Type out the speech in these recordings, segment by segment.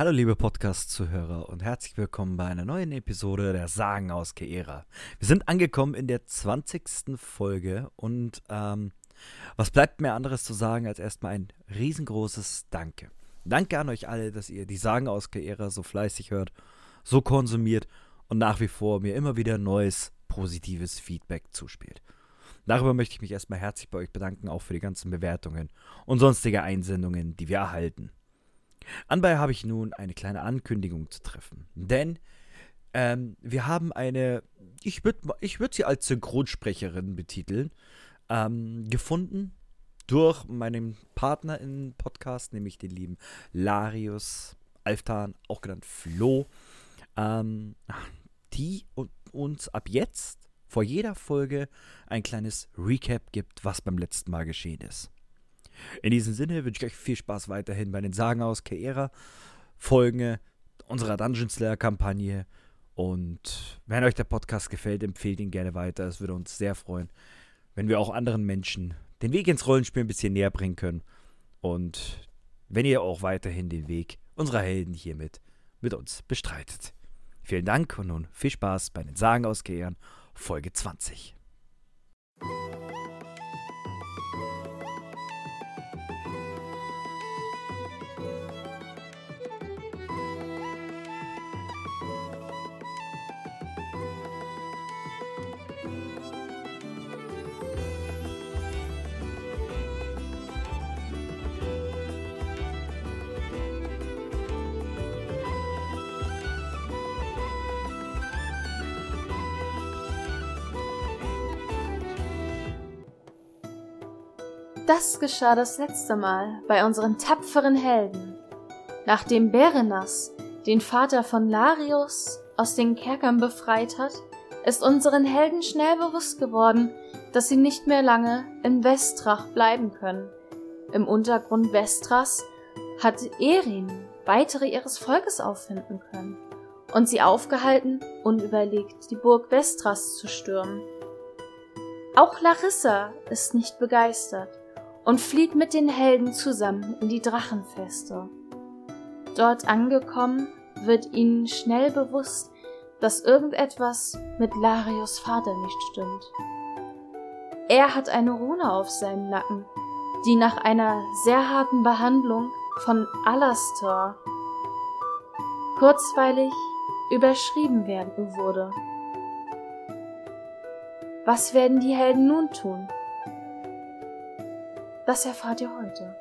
Hallo liebe Podcast-Zuhörer und herzlich willkommen bei einer neuen Episode der Sagen aus Keera. Wir sind angekommen in der 20. Folge und ähm, was bleibt mir anderes zu sagen als erstmal ein riesengroßes Danke. Danke an euch alle, dass ihr die Sagen aus Keera so fleißig hört, so konsumiert und nach wie vor mir immer wieder neues positives Feedback zuspielt. Darüber möchte ich mich erstmal herzlich bei euch bedanken, auch für die ganzen Bewertungen und sonstige Einsendungen, die wir erhalten. Anbei habe ich nun eine kleine Ankündigung zu treffen. Denn ähm, wir haben eine, ich würde ich würd sie als Synchronsprecherin betiteln, ähm, gefunden durch meinen Partner im Podcast, nämlich den lieben Larius Alftan, auch genannt Flo, ähm, die uns ab jetzt vor jeder Folge ein kleines Recap gibt, was beim letzten Mal geschehen ist. In diesem Sinne wünsche ich euch viel Spaß weiterhin bei den Sagen aus Keera, Folgen unserer Dungeon Slayer Kampagne. Und wenn euch der Podcast gefällt, empfehlt ihn gerne weiter. Es würde uns sehr freuen, wenn wir auch anderen Menschen den Weg ins Rollenspiel ein bisschen näher bringen können. Und wenn ihr auch weiterhin den Weg unserer Helden hiermit mit uns bestreitet. Vielen Dank und nun viel Spaß bei den Sagen aus Kehren, Folge 20. Das geschah das letzte Mal bei unseren tapferen Helden. Nachdem Berenas den Vater von Larius aus den Kerkern befreit hat, ist unseren Helden schnell bewusst geworden, dass sie nicht mehr lange in Westrach bleiben können. Im Untergrund Westras hat Erin weitere ihres Volkes auffinden können und sie aufgehalten, unüberlegt die Burg Westras zu stürmen. Auch Larissa ist nicht begeistert und flieht mit den Helden zusammen in die Drachenfeste. Dort angekommen, wird ihnen schnell bewusst, dass irgendetwas mit Larios Vater nicht stimmt. Er hat eine Rune auf seinem Nacken, die nach einer sehr harten Behandlung von Alastor kurzweilig überschrieben werden wurde. Was werden die Helden nun tun? Das erfahrt ihr heute.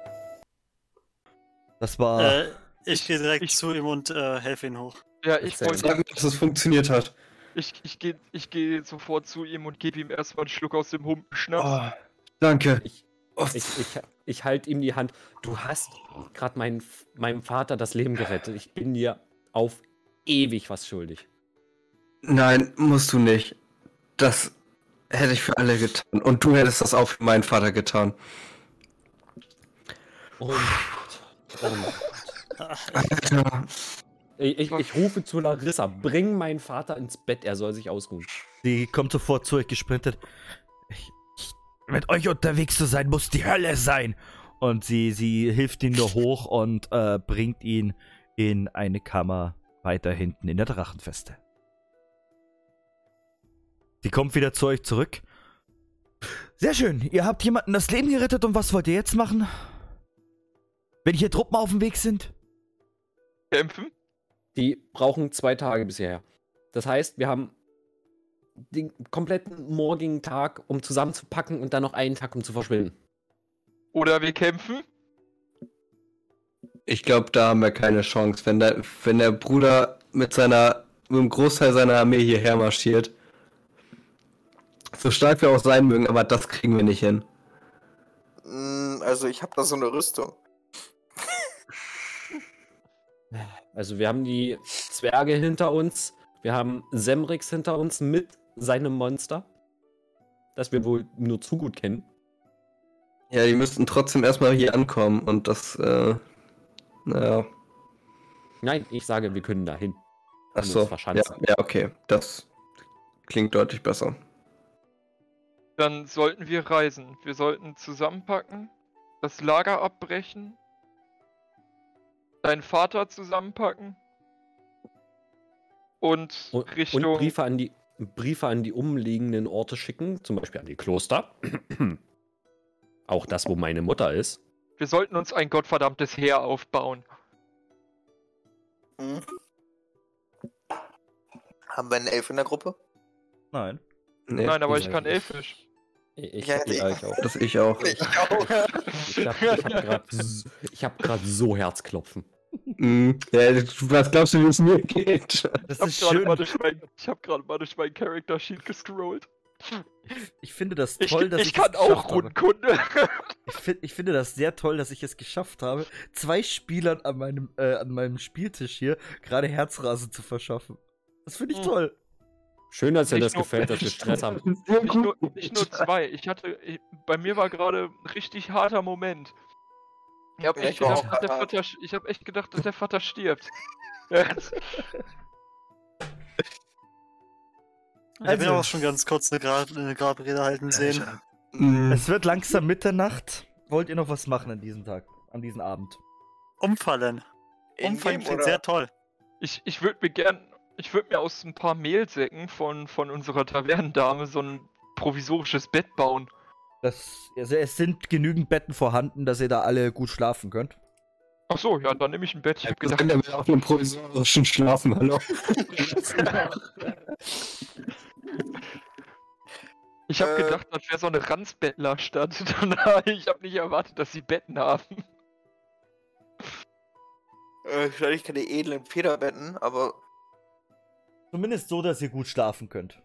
Das war. Äh, ich gehe direkt ich, zu ihm und äh, helfe ihm hoch. Ja, ich wollte sagen, dass es funktioniert hat. Ich, ich gehe ich geh sofort zu ihm und gebe ihm erstmal einen Schluck aus dem Humpenschnaps. Oh, danke. Ich, ich, ich, ich halte ihm die Hand. Du hast gerade mein, meinem Vater das Leben gerettet. Ich bin dir auf ewig was schuldig. Nein, musst du nicht. Das hätte ich für alle getan. Und du hättest das auch für meinen Vater getan. Und. Alter. Ich, ich, ich, rufe zu Larissa, bring meinen Vater ins Bett, er soll sich ausruhen. Sie kommt sofort zu euch gesprintet. Ich, ich, mit euch unterwegs zu sein, muss die Hölle sein. Und sie, sie hilft ihm nur hoch und äh, bringt ihn in eine Kammer weiter hinten in der Drachenfeste. Sie kommt wieder zu euch zurück. Sehr schön, ihr habt jemanden das Leben gerettet und was wollt ihr jetzt machen? Wenn hier Truppen auf dem Weg sind? Kämpfen? Die brauchen zwei Tage bisher. Das heißt, wir haben den kompletten morgigen Tag, um zusammenzupacken und dann noch einen Tag, um zu verschwinden. Oder wir kämpfen? Ich glaube, da haben wir keine Chance. Wenn der, wenn der Bruder mit seiner, mit einem Großteil seiner Armee hierher marschiert, so stark wir auch sein mögen, aber das kriegen wir nicht hin. Mm, also ich habe da so eine Rüstung. Also wir haben die Zwerge hinter uns, wir haben Semrix hinter uns mit seinem Monster, das wir wohl nur zu gut kennen. Ja, die müssten trotzdem erstmal hier ankommen und das, äh, naja. Nein, ich sage, wir können dahin. Achso, ja, ja, okay, das klingt deutlich besser. Dann sollten wir reisen. Wir sollten zusammenpacken, das Lager abbrechen deinen Vater zusammenpacken. Und, Und, Richtung. und Briefe, an die, Briefe an die umliegenden Orte schicken, zum Beispiel an die Kloster. Auch das, wo meine Mutter ist. Wir sollten uns ein gottverdammtes Heer aufbauen. Hm. Haben wir einen Elf in der Gruppe? Nein. Nee, Nein, aber ich kann Elfisch. Ich, Ja, ich, nee. ich auch. Das ich auch. Ich auch. Ich habe ich hab gerade so, ich hab grad so Herzklopfen. Mm, ja, du- was glaubst du, wie es mir geht? Das Ich hab ist gerade schön. mal, durch mein- ich hab gerade mal durch mein Character Sheet gescrollt. Ich finde das Ich, toll, dass ich, ich kann es auch geschafft habe. Rundenkunde. Ich, find, ich finde das sehr toll, dass ich es geschafft habe, zwei Spielern an meinem, äh, an meinem Spieltisch hier gerade Herzrasen zu verschaffen. Das finde ich Hm. toll. Schön, dass dir das nur- gefällt, dass wir Stress haben. Nicht nur, nicht nur zwei. Ich hatte, ich, bei mir war gerade ein richtig harter Moment. Ich habe echt, gedacht, dass der hart. Vater, ich hab echt gedacht, dass der Vater stirbt. Jetzt. Ich habe Also- auch schon ganz kurz eine, Grab, eine Grabrede halten sehen. Mm, Es wird langsam Mitternacht. Wollt ihr noch was machen an diesem Tag, an diesem Abend? Umfallen. Umfallen klingt sehr toll. Ich, ich würde mir gern, ich würde mir aus ein paar Mehlsäcken von, von unserer Tavernendame so ein provisorisches Bett bauen. Das, also es sind genügend Betten vorhanden, dass ihr da alle gut schlafen könnt. Ach so, ja, dann nehme ich ein Bett. Ich Ja, habe gedacht, können ja auf einem provisorischen Schlafen, hallo. ich habe Äh. gedacht, das wäre so eine Ranzbettlerstadt. ich habe nicht erwartet, dass sie Betten haben. Äh, wahrscheinlich keine edlen Federbetten, aber Zumindest so, dass ihr gut schlafen könnt.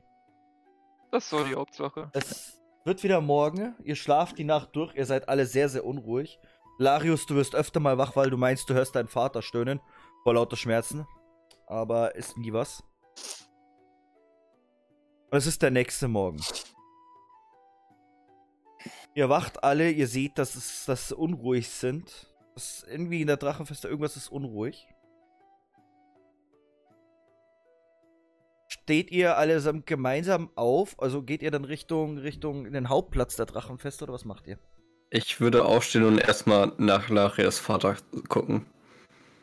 Das ist so die Hauptsache. Es wird wieder morgen. Ihr schlaft die Nacht durch. Ihr seid alle sehr, sehr unruhig. Larius, du wirst öfter mal wach, weil du meinst, du hörst deinen Vater stöhnen. Vor lauter Schmerzen. Aber ist nie was. Und es ist der nächste Morgen. Ihr wacht alle, ihr seht, dass es dass unruhig sind. Das irgendwie in der Drachenfeste irgendwas ist unruhig. Steht ihr allesamt gemeinsam auf? Also geht ihr dann Richtung Richtung den Hauptplatz der Drachenfeste oder was macht ihr? Ich würde aufstehen und erstmal nach Larias Vater gucken.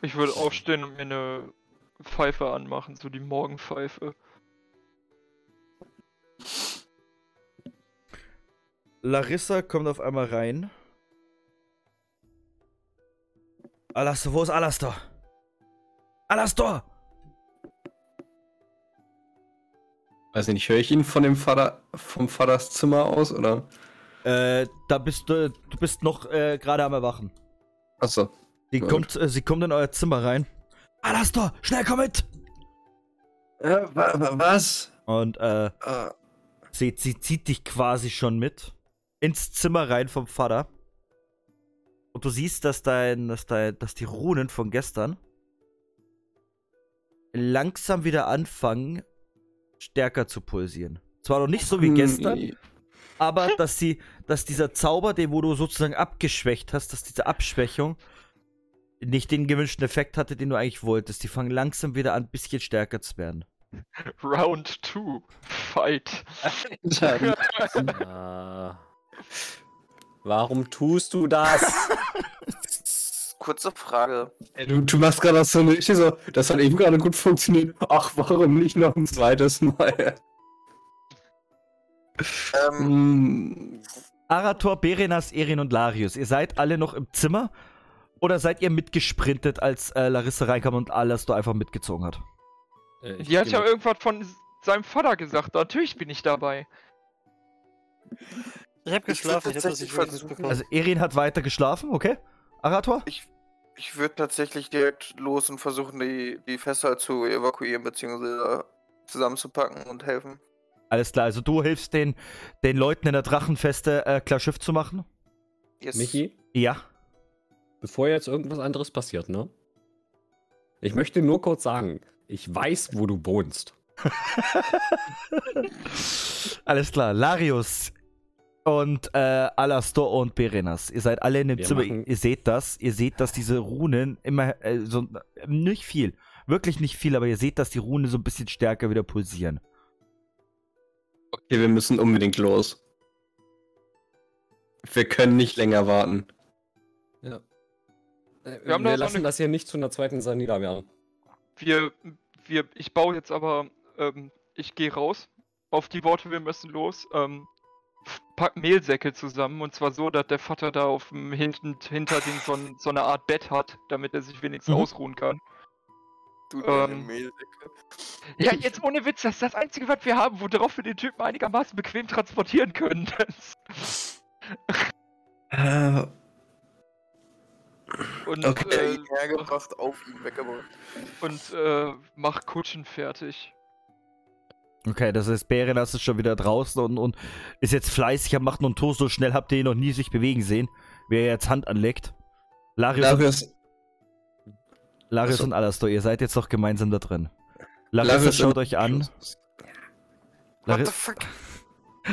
Ich würde aufstehen und mir eine Pfeife anmachen, so die Morgenpfeife. Larissa kommt auf einmal rein. Alastor, wo ist Alastor? Alastor! Weiß ich nicht, höre ich ihn von dem Vater, vom Vaters Zimmer aus, oder? Äh, da bist du, du bist noch äh, gerade am Erwachen. Achso. Sie kommt, äh, sie kommt in euer Zimmer rein. Alastor, schnell komm mit! Äh, wa wa was? Und äh, Äh, sie, sie zieht dich quasi schon mit ins Zimmer rein vom Vater. Und du siehst, dass dein, dass dein, dass die Runen von gestern langsam wieder anfangen, stärker zu pulsieren. Zwar noch nicht so wie gestern, aber dass sie, dass dieser Zauber, den wo du sozusagen abgeschwächt hast, dass diese Abschwächung nicht den gewünschten Effekt hatte, den du eigentlich wolltest. Die fangen langsam wieder an, ein bisschen stärker zu werden. Round 2. Fight. Ah. warum tust du das? kurze Frage. Ey, du, du machst gerade so eine richtig so, das hat eben gerade gut funktioniert. Ach, warum nicht noch ein zweites Mal? Ähm, Hm, Arator, Berenas, Erin und Larius, ihr seid alle noch im Zimmer? Oder seid ihr mitgesprintet, als äh, Larissa reinkam und Alastor einfach mitgezogen hat? Äh, ich Die hat ja irgendwas von seinem Vater gesagt. Natürlich bin ich dabei. Ich habe geschlafen, ich habe das tatsächlich nicht. Also Erin hat weiter geschlafen, okay? Arator? ich ich würde tatsächlich direkt los und versuchen, die, die Fässer zu evakuieren, beziehungsweise zusammenzupacken und helfen. Alles klar, also du hilfst den, den Leuten in der Drachenfeste äh, klar Schiff zu machen? Yes. Michi, Ja. bevor jetzt irgendwas anderes passiert, ne? Ich möchte nur kurz sagen, ich weiß, wo du wohnst. Alles klar, Larius und äh, Alastor und Berenas. Ihr seid alle in dem Wir Zimmer. machen- Ihr seht das. Ihr seht, dass diese Runen immer äh, so nicht viel, wirklich nicht viel, aber ihr seht, dass die Runen so ein bisschen stärker wieder pulsieren. Okay, wir müssen unbedingt los. Wir können nicht länger warten. Ja. Äh, Wir haben wir lassen eine- das hier nicht zu einer zweiten Sanida werden. Wir, wir, ich baue jetzt aber, ähm, ich gehe raus auf die Worte, wir müssen los, ähm, pack Mehlsäcke zusammen und zwar so, dass der Vater da auf dem hinten, hinter den so, ein- so eine Art Bett hat, damit er sich wenigstens Mhm. ausruhen kann. Du deine Ähm. Mehlsäcke. Ja, jetzt ohne Witz, das ist das Einzige, was wir haben, worauf wir den Typen einigermaßen bequem transportieren können. Äh, und Okay. Ihn hergebracht, auf ihn weggebracht. äh, und äh, mach Kutschen fertig. Okay, das heißt, Berenas ist schon wieder draußen und, und ist jetzt fleißig am Machen und Toast. So schnell habt ihr ihn noch nie sich bewegen sehen, wie er jetzt Hand anlegt. Larius, und, Larius, Larius Achso. und Alastor, ihr seid jetzt doch gemeinsam da drin. Larissa Larius schaut euch an. What the fuck?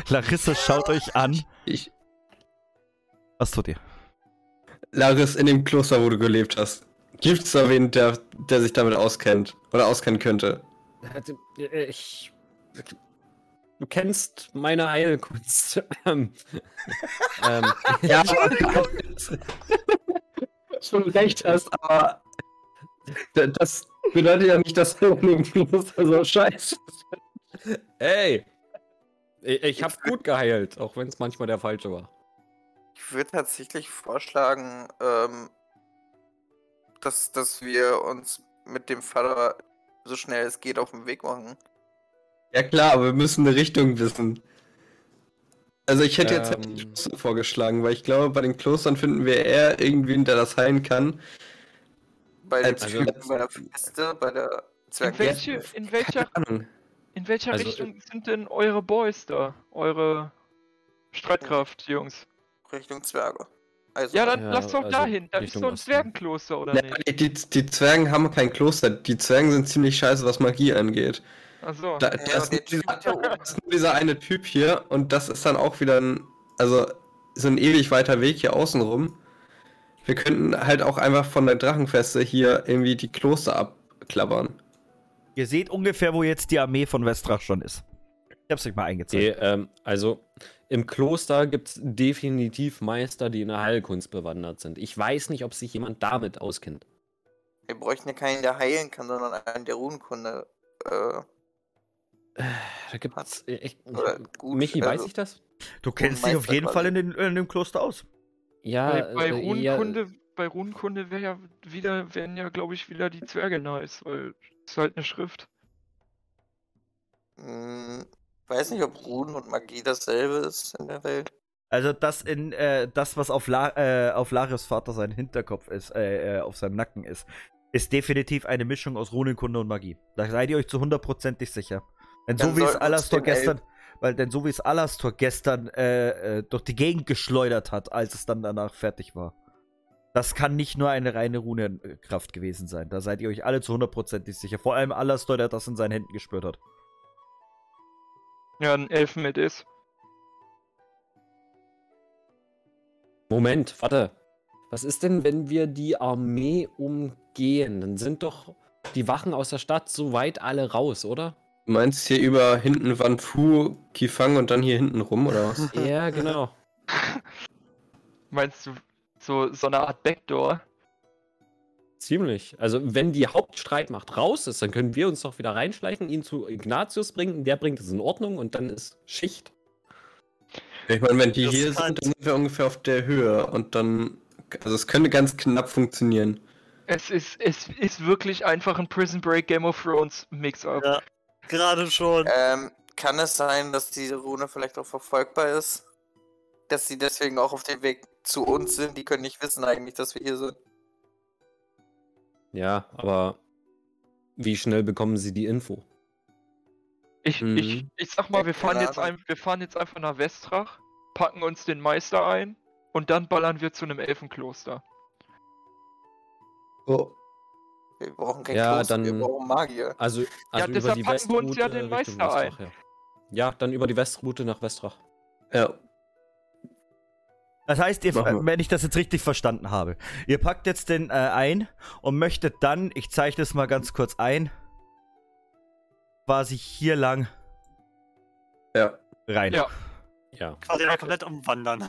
Larissa schaut euch an. Ich, Was tut ihr? Larius, in dem Kloster, wo du gelebt hast, gibt es da wen, der, der sich damit auskennt oder auskennen könnte? Äh, Ich. Du kennst meine Heilkunst. Ähm, ähm, Ja, schon recht hast, aber das bedeutet ja nicht, dass du in dem Kloster so scheiße ey! Ich, ich hab gut geheilt, auch wenn es manchmal der falsche war. Ich würde tatsächlich vorschlagen, ähm, dass, dass wir uns mit dem Vater so schnell es geht auf den Weg machen. Ja klar, aber wir müssen eine Richtung wissen. Also ich hätte jetzt Ähm. die Kloster vorgeschlagen, weil ich glaube, bei den Klostern finden wir eher irgendwen, der das heilen kann. Bei den Also- bei der Feste, bei der In Zwerg welche, in welcher, in welcher Also, Richtung sind denn eure Boys da? Eure Streitkraft, Jungs? Richtung Zwerge. Also, Ja, dann Ja, lass doch also dahin. Da ist so ein. Zwergenkloster, oder Ja, nicht? die, die, die Zwergen haben kein Kloster. Die Zwergen sind ziemlich scheiße, was Magie angeht. Achso. Da, Ja, das, ist dieser, das ist nur dieser eine Typ hier und das ist dann auch wieder ein, also so ein ewig weiter Weg hier außenrum. Wir könnten halt auch einfach von der Drachenfeste hier irgendwie die Kloster abklappern. Ihr seht ungefähr, wo jetzt die Armee von Westrach schon ist. Ich hab's euch mal eingezeigt. Nee, ähm, also im Kloster gibt es definitiv Meister, die in der Heilkunst bewandert sind. Ich weiß nicht, ob sich jemand damit auskennt. wir bräuchten ja keinen, der heilen kann, sondern einen, der Runenkunde. Äh, Da gibt's äh, echt. gut. Michi, also, weiß ich das? Du kennst dich auf jeden. Fall in, den, in dem Kloster aus. Ja, bei, bei äh, Runenkunde, bei Runenkunde wäre ja wieder, wären ja, glaube ich, wieder die Zwerge nice, weil es ist halt eine Schrift. Mh, weiß nicht, ob Runen und Magie dasselbe ist in der Welt. Also das in äh, das, was auf, La äh, auf Larius Vater sein Hinterkopf ist, äh, äh, auf seinem Nacken ist, ist definitiv eine Mischung aus Runenkunde und Magie. Da seid ihr euch zu hundertprozentig sicher. Denn so wie es Alastor gestern, weil denn so wie es Alastor gestern äh, äh, durch die Gegend geschleudert hat, als es dann danach fertig war. Das kann nicht nur eine reine Runenkraft gewesen sein. Da seid ihr euch alle zu hundertprozentig sicher. Vor allem Alastor, der das in seinen Händen gespürt hat. Ja, ein Elfen mit ist. Moment, warte. Was ist denn, wenn wir die Armee umgehen? Dann sind doch die Wachen aus der Stadt so weit alle raus, oder? Du meinst hier über hinten Wanfu, Kifang und dann hier hinten rum, oder was? Ja, genau. Meinst du so, so eine Art Backdoor? Ziemlich. Also, wenn die Hauptstreitmacht raus ist, dann können wir uns doch wieder reinschleichen, ihn zu Ignatius bringen, der bringt es in Ordnung und dann ist Schicht. Ich meine, wenn die Das hier sind, dann sind wir ungefähr auf der Höhe und dann, also es könnte ganz knapp funktionieren. Es ist, es ist wirklich einfach ein Prison Break Game of Thrones Mix-up. Ja. Gerade schon. Ähm, kann es sein, dass diese Rune vielleicht auch verfolgbar ist? Dass sie deswegen auch auf dem Weg zu uns sind? Die können nicht wissen eigentlich, dass wir hier sind. Ja, aber wie schnell bekommen sie die Info? Ich, Mhm. ich, ich sag mal, wir fahren, jetzt ein, wir fahren jetzt einfach nach Westrach, packen uns den Meister ein und dann ballern wir zu einem Elfenkloster. Oh. Wir brauchen kein Ja, Kloster, wir dann- brauchen Magier. Also, also über deshalb die packen wir uns ja Westroute den Meister ein. Westrach, Ja. ja, dann über die Westroute nach Westrach. Ja. Das heißt, ihr, wir. wenn ich das jetzt richtig verstanden habe, ihr packt jetzt den äh, ein und möchtet dann, ich zeichne es mal ganz kurz ein, quasi hier lang Ja. rein. Ja. Ja. Quasi einmal komplett umwandern.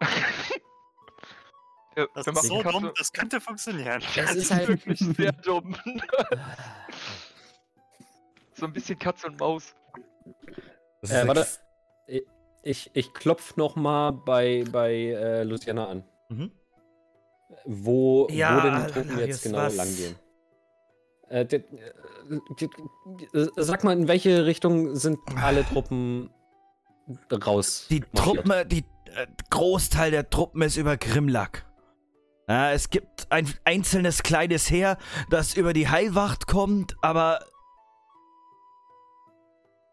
Das wir ist so Katze- dumm, das könnte funktionieren. Das ist halt- wirklich sehr dumm. so ein bisschen Katz und Maus. Das Äh, warte. Ich, ich klopf noch mal bei, bei äh, Luciana an. Mhm. Wo, Ja, wo denn die Truppen jetzt genau was? lang gehen. Äh, die, äh, die, äh, sag mal, in welche Richtung sind alle Truppen raus? Die? Truppen, die äh, Großteil der Truppen ist über Grimlack. Ja, es gibt ein einzelnes kleines Heer, das über die Heilwacht kommt, aber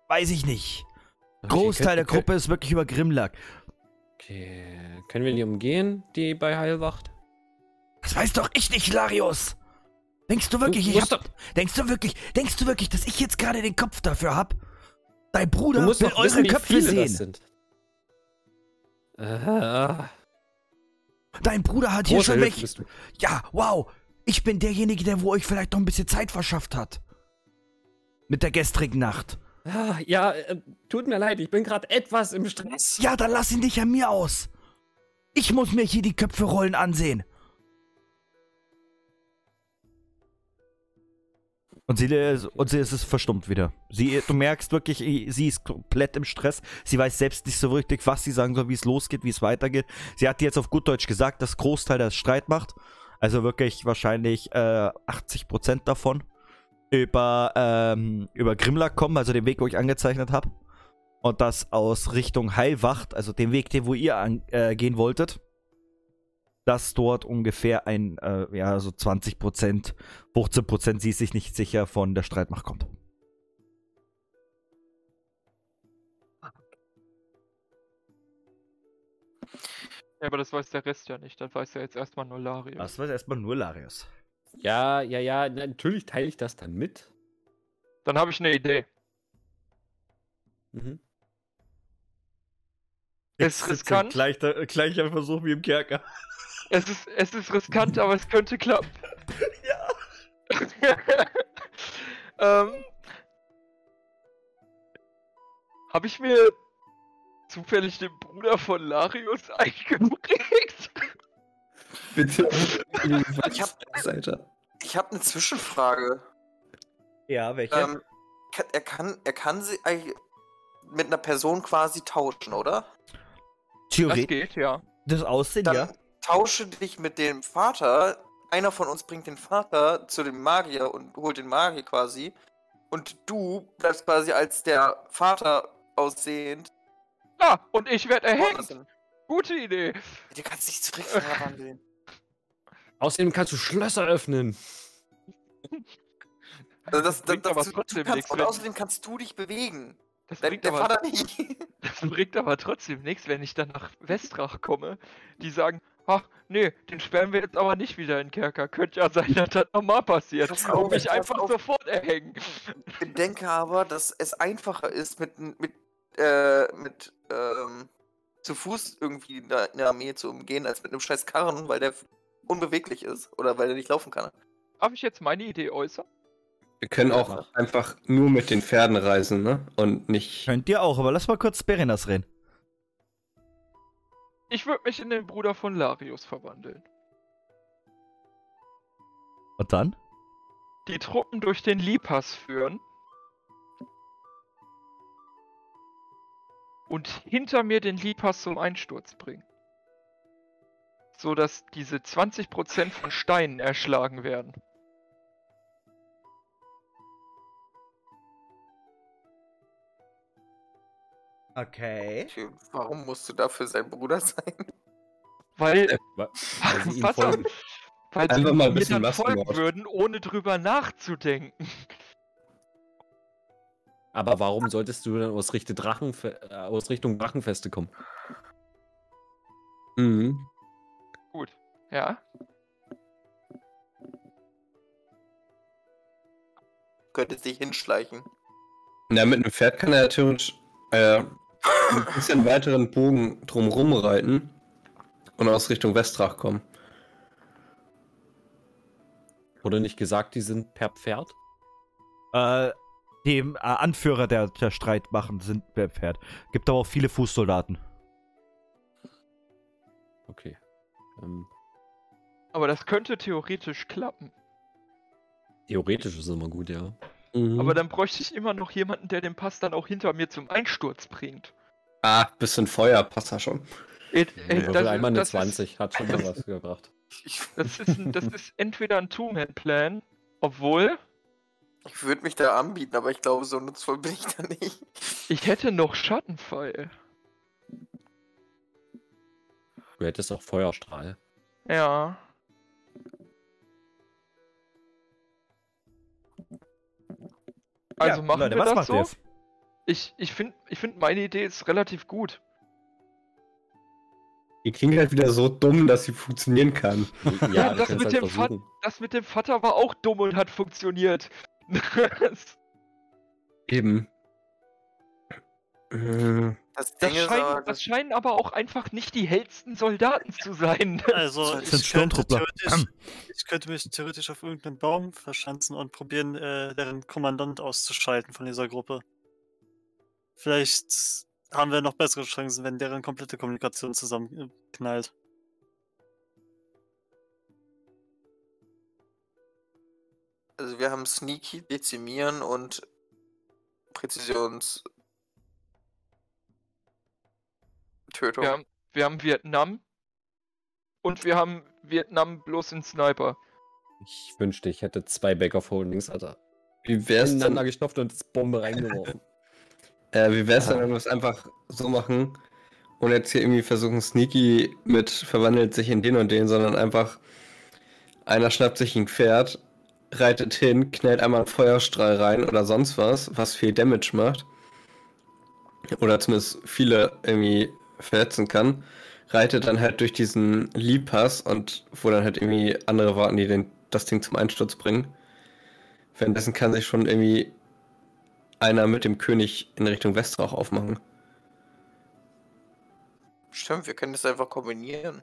weiß ich nicht. Okay, Großteil der können- Gruppe ist wirklich über Grimlack. Okay. Können wir die umgehen, die bei Heilwacht? Das weiß doch ich nicht, Larius. Denkst du wirklich, Du ich hab, denkst du wirklich, denkst du wirklich, dass ich jetzt gerade den Kopf dafür hab? Dein Bruder will eure wissen, Köpfe sehen. Äh, Dein Bruder hat hier große schon Hilfe du. Ja, wow. Ich bin derjenige, der wo euch vielleicht noch ein bisschen Zeit verschafft hat. Mit der gestrigen Nacht. Ja, äh, tut mir leid, ich bin gerade etwas im Stress. Ja, dann lass ihn dich an mir aus. Ich muss mir hier die Köpfe rollen ansehen. Und sie, und sie ist es verstummt wieder. Sie, du merkst wirklich, sie ist komplett im Stress. Sie weiß selbst nicht so richtig, was sie sagen soll, wie es losgeht, wie es weitergeht. Sie hat jetzt auf gut Deutsch gesagt, dass Großteil der Streit macht. Also wirklich wahrscheinlich äh, 80% davon über, ähm, über Grimlack kommen, also den Weg, wo ich angezeichnet habe. Und das aus Richtung Heilwacht, also dem Weg, den wo ihr an, äh, gehen wolltet, dass dort ungefähr ein, äh, ja, so 20%, 15% sie ist sich nicht sicher von der Streitmacht kommt. Ja, aber das weiß der Rest ja nicht. Das weiß ja jetzt erstmal nur Larius. Das war erstmal nur Larius. Ja, ja, ja, natürlich teile ich das dann mit. Dann habe ich eine Idee. Mhm. Es ist riskant. Gleicher, gleicher Versuch wie im Kerker. Es ist, es ist riskant, aber es könnte klappen. Ja. ähm, Habe ich mir zufällig den Bruder von Larius eingeprägt? Bitte. Ich hab- habe eine Zwischenfrage. Ja, welche? Ähm, kann, er, kann, er kann sie eigentlich mit einer Person quasi tauschen, oder? Das Theoretisch. geht, ja. Das Aussehen, Dann ja. Tausche dich mit dem Vater. Einer von uns bringt den Vater zu dem Magier und holt den Magier quasi. Und du bleibst quasi als der Vater aussehend. Ah, und ich werde erhängt. woanders. Gute Idee. Du kannst dich zurückverwandeln. Außerdem kannst du Schlösser öffnen. Also das, das, bringt das, aber du, kannst, nichts, und außerdem kannst du dich bewegen. Das Der, bringt, der aber, Vater nicht. das bringt aber trotzdem nichts, wenn ich dann nach Westrach komme. Die sagen, ach, nee, den sperren wir jetzt aber nicht wieder in den Kerker. Könnte ja sein, dass das nochmal passiert. Pass Und mich einfach auf. sofort erhängen. Bedenke aber, dass es einfacher ist, mit, mit, äh, mit ähm, zu Fuß irgendwie eine eine Armee zu umgehen, als mit einem scheiß Karren, weil der unbeweglich ist oder weil er nicht laufen kann. Darf ich jetzt meine Idee äußern? Wir können auch einfach nur mit den Pferden reisen, ne? Und nicht. Könnt ihr auch, aber lass mal kurz Berinas reden. Ich würde mich in den Bruder von Larius verwandeln. Und dann? Die Truppen durch den Lipas führen. Und hinter mir den Lipas zum Einsturz bringen. So dass diese 20% von Steinen erschlagen werden. Okay. Warum musst du dafür sein Bruder sein? Weil, Äh, weil sie ihm auf. folgen. weil sie mal ein mir bisschen dann folgen würden, ohne drüber nachzudenken. Aber warum solltest du dann aus, Richte Drachenfe äh, aus Richtung Drachenfeste kommen? Mhm. Gut, ja. Könntest dich hinschleichen. Na, mit einem Pferd kann er theoretisch äh, ein bisschen weiteren Bogen drumrum reiten und aus Richtung Westrach kommen. Wurde nicht gesagt, die sind per Pferd? Äh, die äh, Anführer der, der Streitmachen sind per Pferd. Gibt aber auch viele Fußsoldaten. Okay. Ähm, Aber das könnte theoretisch klappen. Theoretisch ist immer gut, ja. Mhm. Aber dann bräuchte ich immer noch jemanden, der den Pass dann auch hinter mir zum Einsturz bringt. Ah, bisschen Feuer passt da schon. Ey, ey, Würfel das, einmal eine das 20, hat schon mal was gebracht. Ist, das, ist ein, das ist entweder ein Two-Man-Plan, obwohl ich würde mich da anbieten, aber ich glaube, so nutzvoll bin ich da nicht. ich hätte noch Schattenpfeil. Du hättest auch Feuerstrahl. Ja. Also Ja, machen Leute, wir was das macht so? jetzt? Ich, ich finde, ich find, meine Idee ist relativ gut. Die klingt halt wieder so dumm, dass sie funktionieren kann. Ja, du das mit halt dem. Das mit dem Vater war auch dumm und hat funktioniert. Eben. Äh, Das Das, scheinen, aber, das scheinen aber auch einfach nicht die hellsten Soldaten zu sein. Also, ich könnte, ich könnte mich theoretisch auf irgendeinen Baum verschanzen und probieren, äh, deren Kommandant auszuschalten von dieser Gruppe. Vielleicht haben wir noch bessere Chancen, wenn deren komplette Kommunikation zusammenknallt. also wir haben Sneaky, Dezimieren und Präzisions. Tötung. Wir haben, wir haben Vietnam und wir haben Vietnam bloß in Sniper. Ich wünschte, ich hätte zwei Back of Holdings, Alter. wie wär's Ineinander gestopft und das Bombe reingeworfen. äh, wie wär's denn, wenn wir es einfach so machen und jetzt hier irgendwie versuchen, Sneaky mit verwandelt sich in den und den, sondern einfach einer schnappt sich ein Pferd, reitet hin, knallt einmal einen Feuerstrahl rein oder sonst was, was viel Damage macht. Oder zumindest viele irgendwie verletzen kann. Reitet dann halt durch diesen Lee-Pass und wo dann halt irgendwie andere warten, die den, das Ding zum Einsturz bringen. Währenddessen kann sich schon irgendwie einer mit dem König in Richtung Westrauch aufmachen. Stimmt, wir können das einfach kombinieren.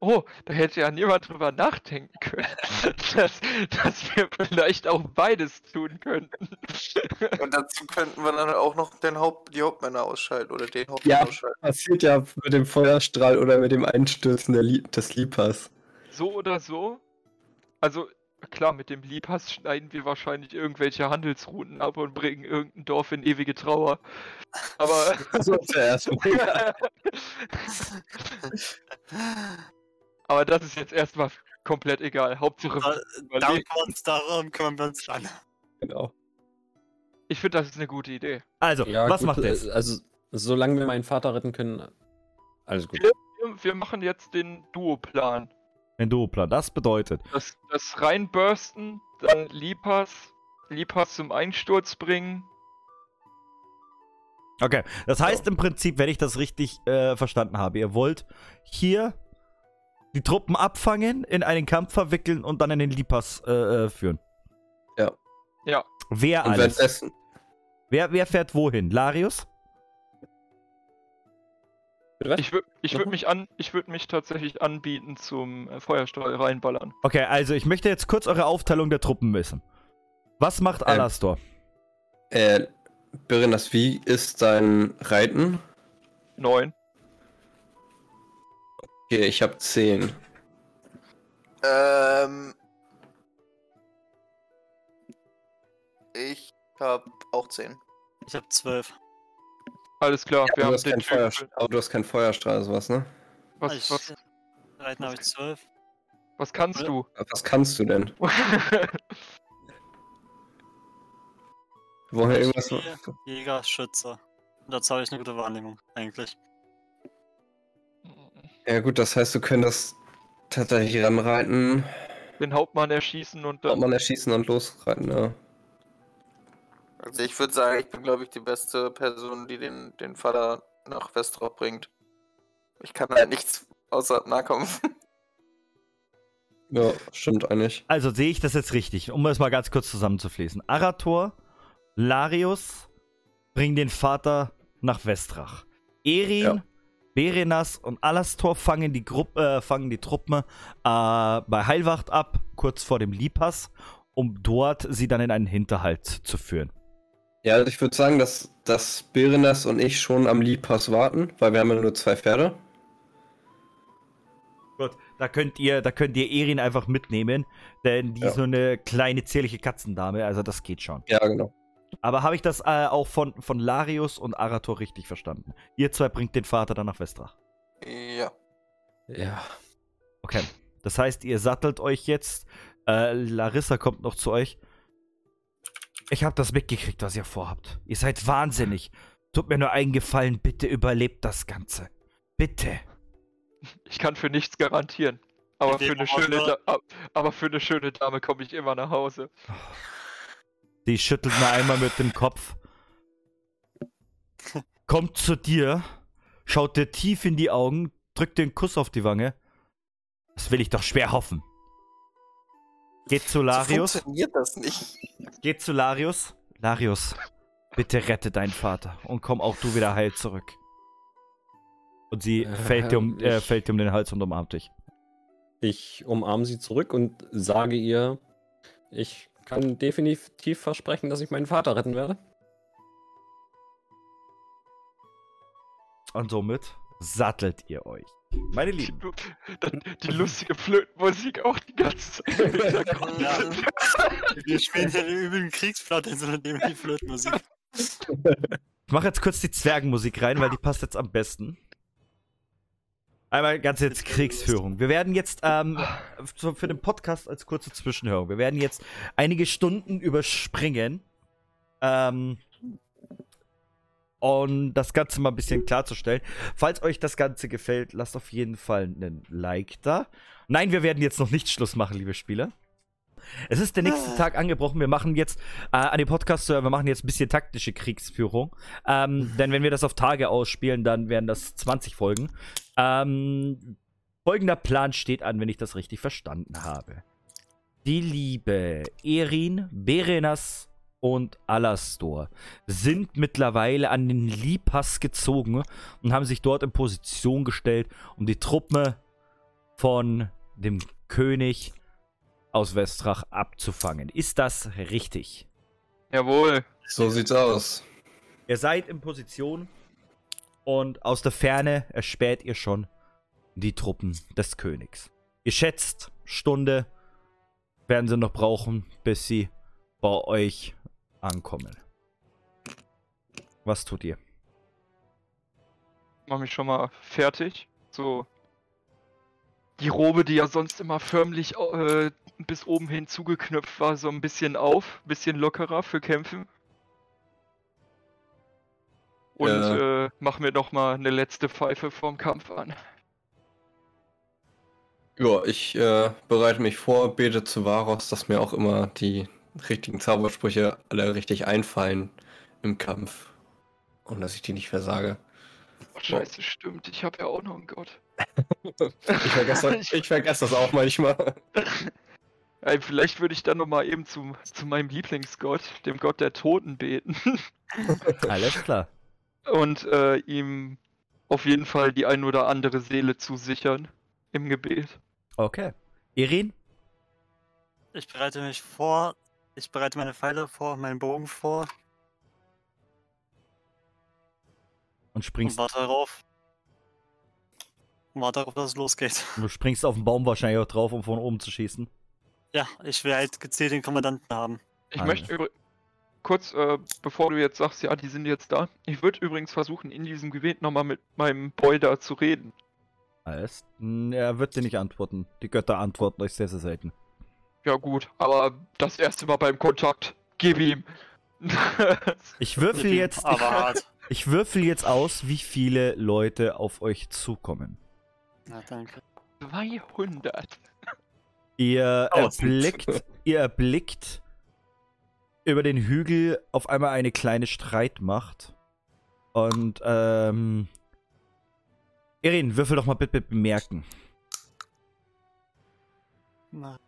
Oh, da hätte ja niemand drüber nachdenken können, dass, dass wir vielleicht auch beides tun könnten. Und dazu könnten wir dann auch noch den Haupt, die Hauptmänner ausschalten oder den Hauptmann Ja. ausschalten. Passiert ja mit dem Feuerstrahl oder mit dem Einstürzen der Lie des Lee-Pass. So oder so. Also, klar, mit dem Liebhass schneiden wir wahrscheinlich irgendwelche Handelsrouten ab und bringen irgendein Dorf in ewige Trauer. Aber. So zuerst. Aber das ist jetzt erstmal komplett egal. Hauptsache, darum, darum kümmern wir uns dann. genau. ich finde, das ist eine gute Idee. Also, was macht ihr äh, Also, solange wir meinen Vater retten können, alles gut. Wir, wir machen jetzt den Duoplan. Ein Duoplan. Das bedeutet, Das, das reinbursten, dann Lipas, Lipas zum Einsturz bringen. Okay, das heißt im Prinzip, wenn ich das richtig äh, verstanden habe, ihr wollt hier die Truppen abfangen, in einen Kampf verwickeln und dann in den Lipas äh, äh, führen. Ja. Ja. Wer Und alles? währenddessen, Wer, wer fährt wohin? Larius? Bitte was? Ich würde ich würd mich an, ich mich tatsächlich anbieten zum äh, Feuerstrahl reinballern. Okay, also ich möchte jetzt kurz eure Aufteilung der Truppen wissen. Was macht Ähm. Alastor? äh, Berenas, wie ist dein Reiten? Neun. Okay, ich habe 10. Ähm. Ich hab auch 10. Ich habe zwölf. Alles klar, wir du, haben hast den keinen Feuer, aber du hast keinen Feuerstrahl, sowas, ne? Was, ich, was, Reiten habe ich zwölf. was kannst du? Was kannst du denn? Wir ja irgendwas. Jäger, Schütze. Dazu habe ich eine gute Wahrnehmung, eigentlich. Ja, gut, das heißt, du könntest tatsächlich ranreiten, den Hauptmann erschießen und dann. Hauptmann erschießen und losreiten, ja. Also ich würde sagen, ich bin, glaube ich, die beste Person, die den, den Vater nach Westrop bringt. Ich kann halt nichts außer Nahkampf. Ja, stimmt eigentlich. Also sehe ich das jetzt richtig, um es mal ganz kurz zusammenzufließen. Arator, Larius bringen den Vater nach Westrach. Erin, Ja. Berenas und Alastor fangen die, Gruppe, äh, fangen die Truppen äh, bei Heilwacht ab, kurz vor dem Lipas, um dort sie dann in einen Hinterhalt zu führen. Ja, also ich würde sagen, dass, dass Berenas und ich schon am Liebpass warten, weil wir haben ja nur zwei Pferde. Da könnt ihr, da könnt ihr Erin einfach mitnehmen, denn die Ja. ist so eine kleine zierliche Katzendame, also das geht schon. Ja, genau. Aber habe ich das äh, auch von, von Larius und Arator richtig verstanden? Ihr zwei bringt den Vater dann nach Westrach. Ja. Ja. Okay. Das heißt, ihr sattelt euch jetzt. Äh, Larissa kommt noch zu euch. Ich habe das mitgekriegt, was ihr vorhabt. Ihr seid wahnsinnig. Tut mir nur einen Gefallen, bitte überlebt das Ganze. Bitte. Ich kann für nichts garantieren. Aber für, eine schöne aber für eine schöne Dame komme ich immer nach Hause. Die schüttelt mir einmal mit dem Kopf. Kommt zu dir, schaut dir tief in die Augen, drückt dir einen Kuss auf die Wange. Das will ich doch schwer hoffen. Geht zu So Larius. funktioniert das nicht. Geht zu Larius. Larius, bitte rette deinen Vater und komm auch du wieder heil zurück. Und sie Äh, fällt, dir um, äh, ich- fällt dir um den Hals und umarmt dich. Ich umarme sie zurück und sage ihr, ich kann definitiv versprechen, dass ich meinen Vater retten werde. Und somit sattelt ihr euch. Meine Lieben. Dann die lustige Flötenmusik auch die ganze Zeit im Hintergrund. Ja. Wir spielen hier den üblen Kriegsplatte, sondern nehmen die Flötenmusik. Ich mache jetzt kurz die Zwergenmusik rein, weil die passt jetzt am besten. Einmal ganz jetzt Kriegsführung. Wir werden jetzt ähm, für den Podcast als kurze Zwischenhörung. Wir werden jetzt einige Stunden überspringen. Ähm, und das Ganze mal ein bisschen klarzustellen. Falls euch das Ganze gefällt, lasst auf jeden Fall einen Like da. Nein, wir werden jetzt noch nicht Schluss machen, liebe Spieler. Es ist der nächste Tag angebrochen. Wir machen jetzt äh, an dem Podcast, wir machen jetzt ein bisschen taktische Kriegsführung. Ähm, denn wenn wir das auf Tage ausspielen, dann wären das 20 Folgen. Ähm, folgender Plan steht an, wenn ich das richtig verstanden habe. Die liebe Erin, Berenas und Alastor sind mittlerweile an den Lipas gezogen und haben sich dort in Position gestellt, um die Truppen von dem König aus Westrach abzufangen. Ist das richtig? Jawohl. So sieht's aus. Ihr seid in Position und aus der Ferne erspäht ihr schon die Truppen des Königs. Ihr schätzt, Stunde werden sie noch brauchen, bis sie bei euch ankommen. Was tut ihr? Mach mich schon mal fertig. So. Die Robe, die ja sonst immer förmlich äh, bis oben hin zugeknöpft war, so ein bisschen auf, bisschen lockerer für Kämpfen. Und Ja. äh, mach mir noch mal eine letzte Pfeife vorm Kampf an. Ja, ich äh, bereite mich vor, bete zu Varos, dass mir auch immer die richtigen Zaubersprüche alle richtig einfallen im Kampf. Und dass ich die nicht versage. Oh, scheiße, stimmt. Ich habe ja auch noch einen Gott. Ich vergesse, ich vergesse das auch manchmal. Ey, vielleicht würde ich dann noch mal eben zu, zu meinem Lieblingsgott, dem Gott der Toten, beten. Alles klar. Und äh, ihm auf jeden Fall die ein oder andere Seele zusichern im Gebet. Okay. Irin? Ich bereite mich vor. Ich bereite meine Pfeile vor, meinen Bogen vor Und und springst, warte darauf. Und warte darauf, dass es losgeht. du springst auf den Baum wahrscheinlich auch drauf, um von oben zu schießen. Ja, ich will halt gezielt den Kommandanten haben. Ich Alles. möchte kurz, äh, bevor du jetzt sagst, ja, die sind jetzt da, ich würde übrigens versuchen, in diesem Gebet nochmal mit meinem Boy da zu reden. Alles. Hm, Er wird dir nicht antworten. Die Götter antworten euch sehr, sehr selten. Ja gut, aber das erste Mal beim Kontakt, gib ihm. Ich würfel jetzt. Aber hart. Ich würfel jetzt aus, wie viele Leute auf euch zukommen. Na, danke. 200. Ihr erblickt, ihr erblickt über den Hügel auf einmal eine kleine Streitmacht. Und, ähm. Erin, würfel doch mal bitte bemerken. Na,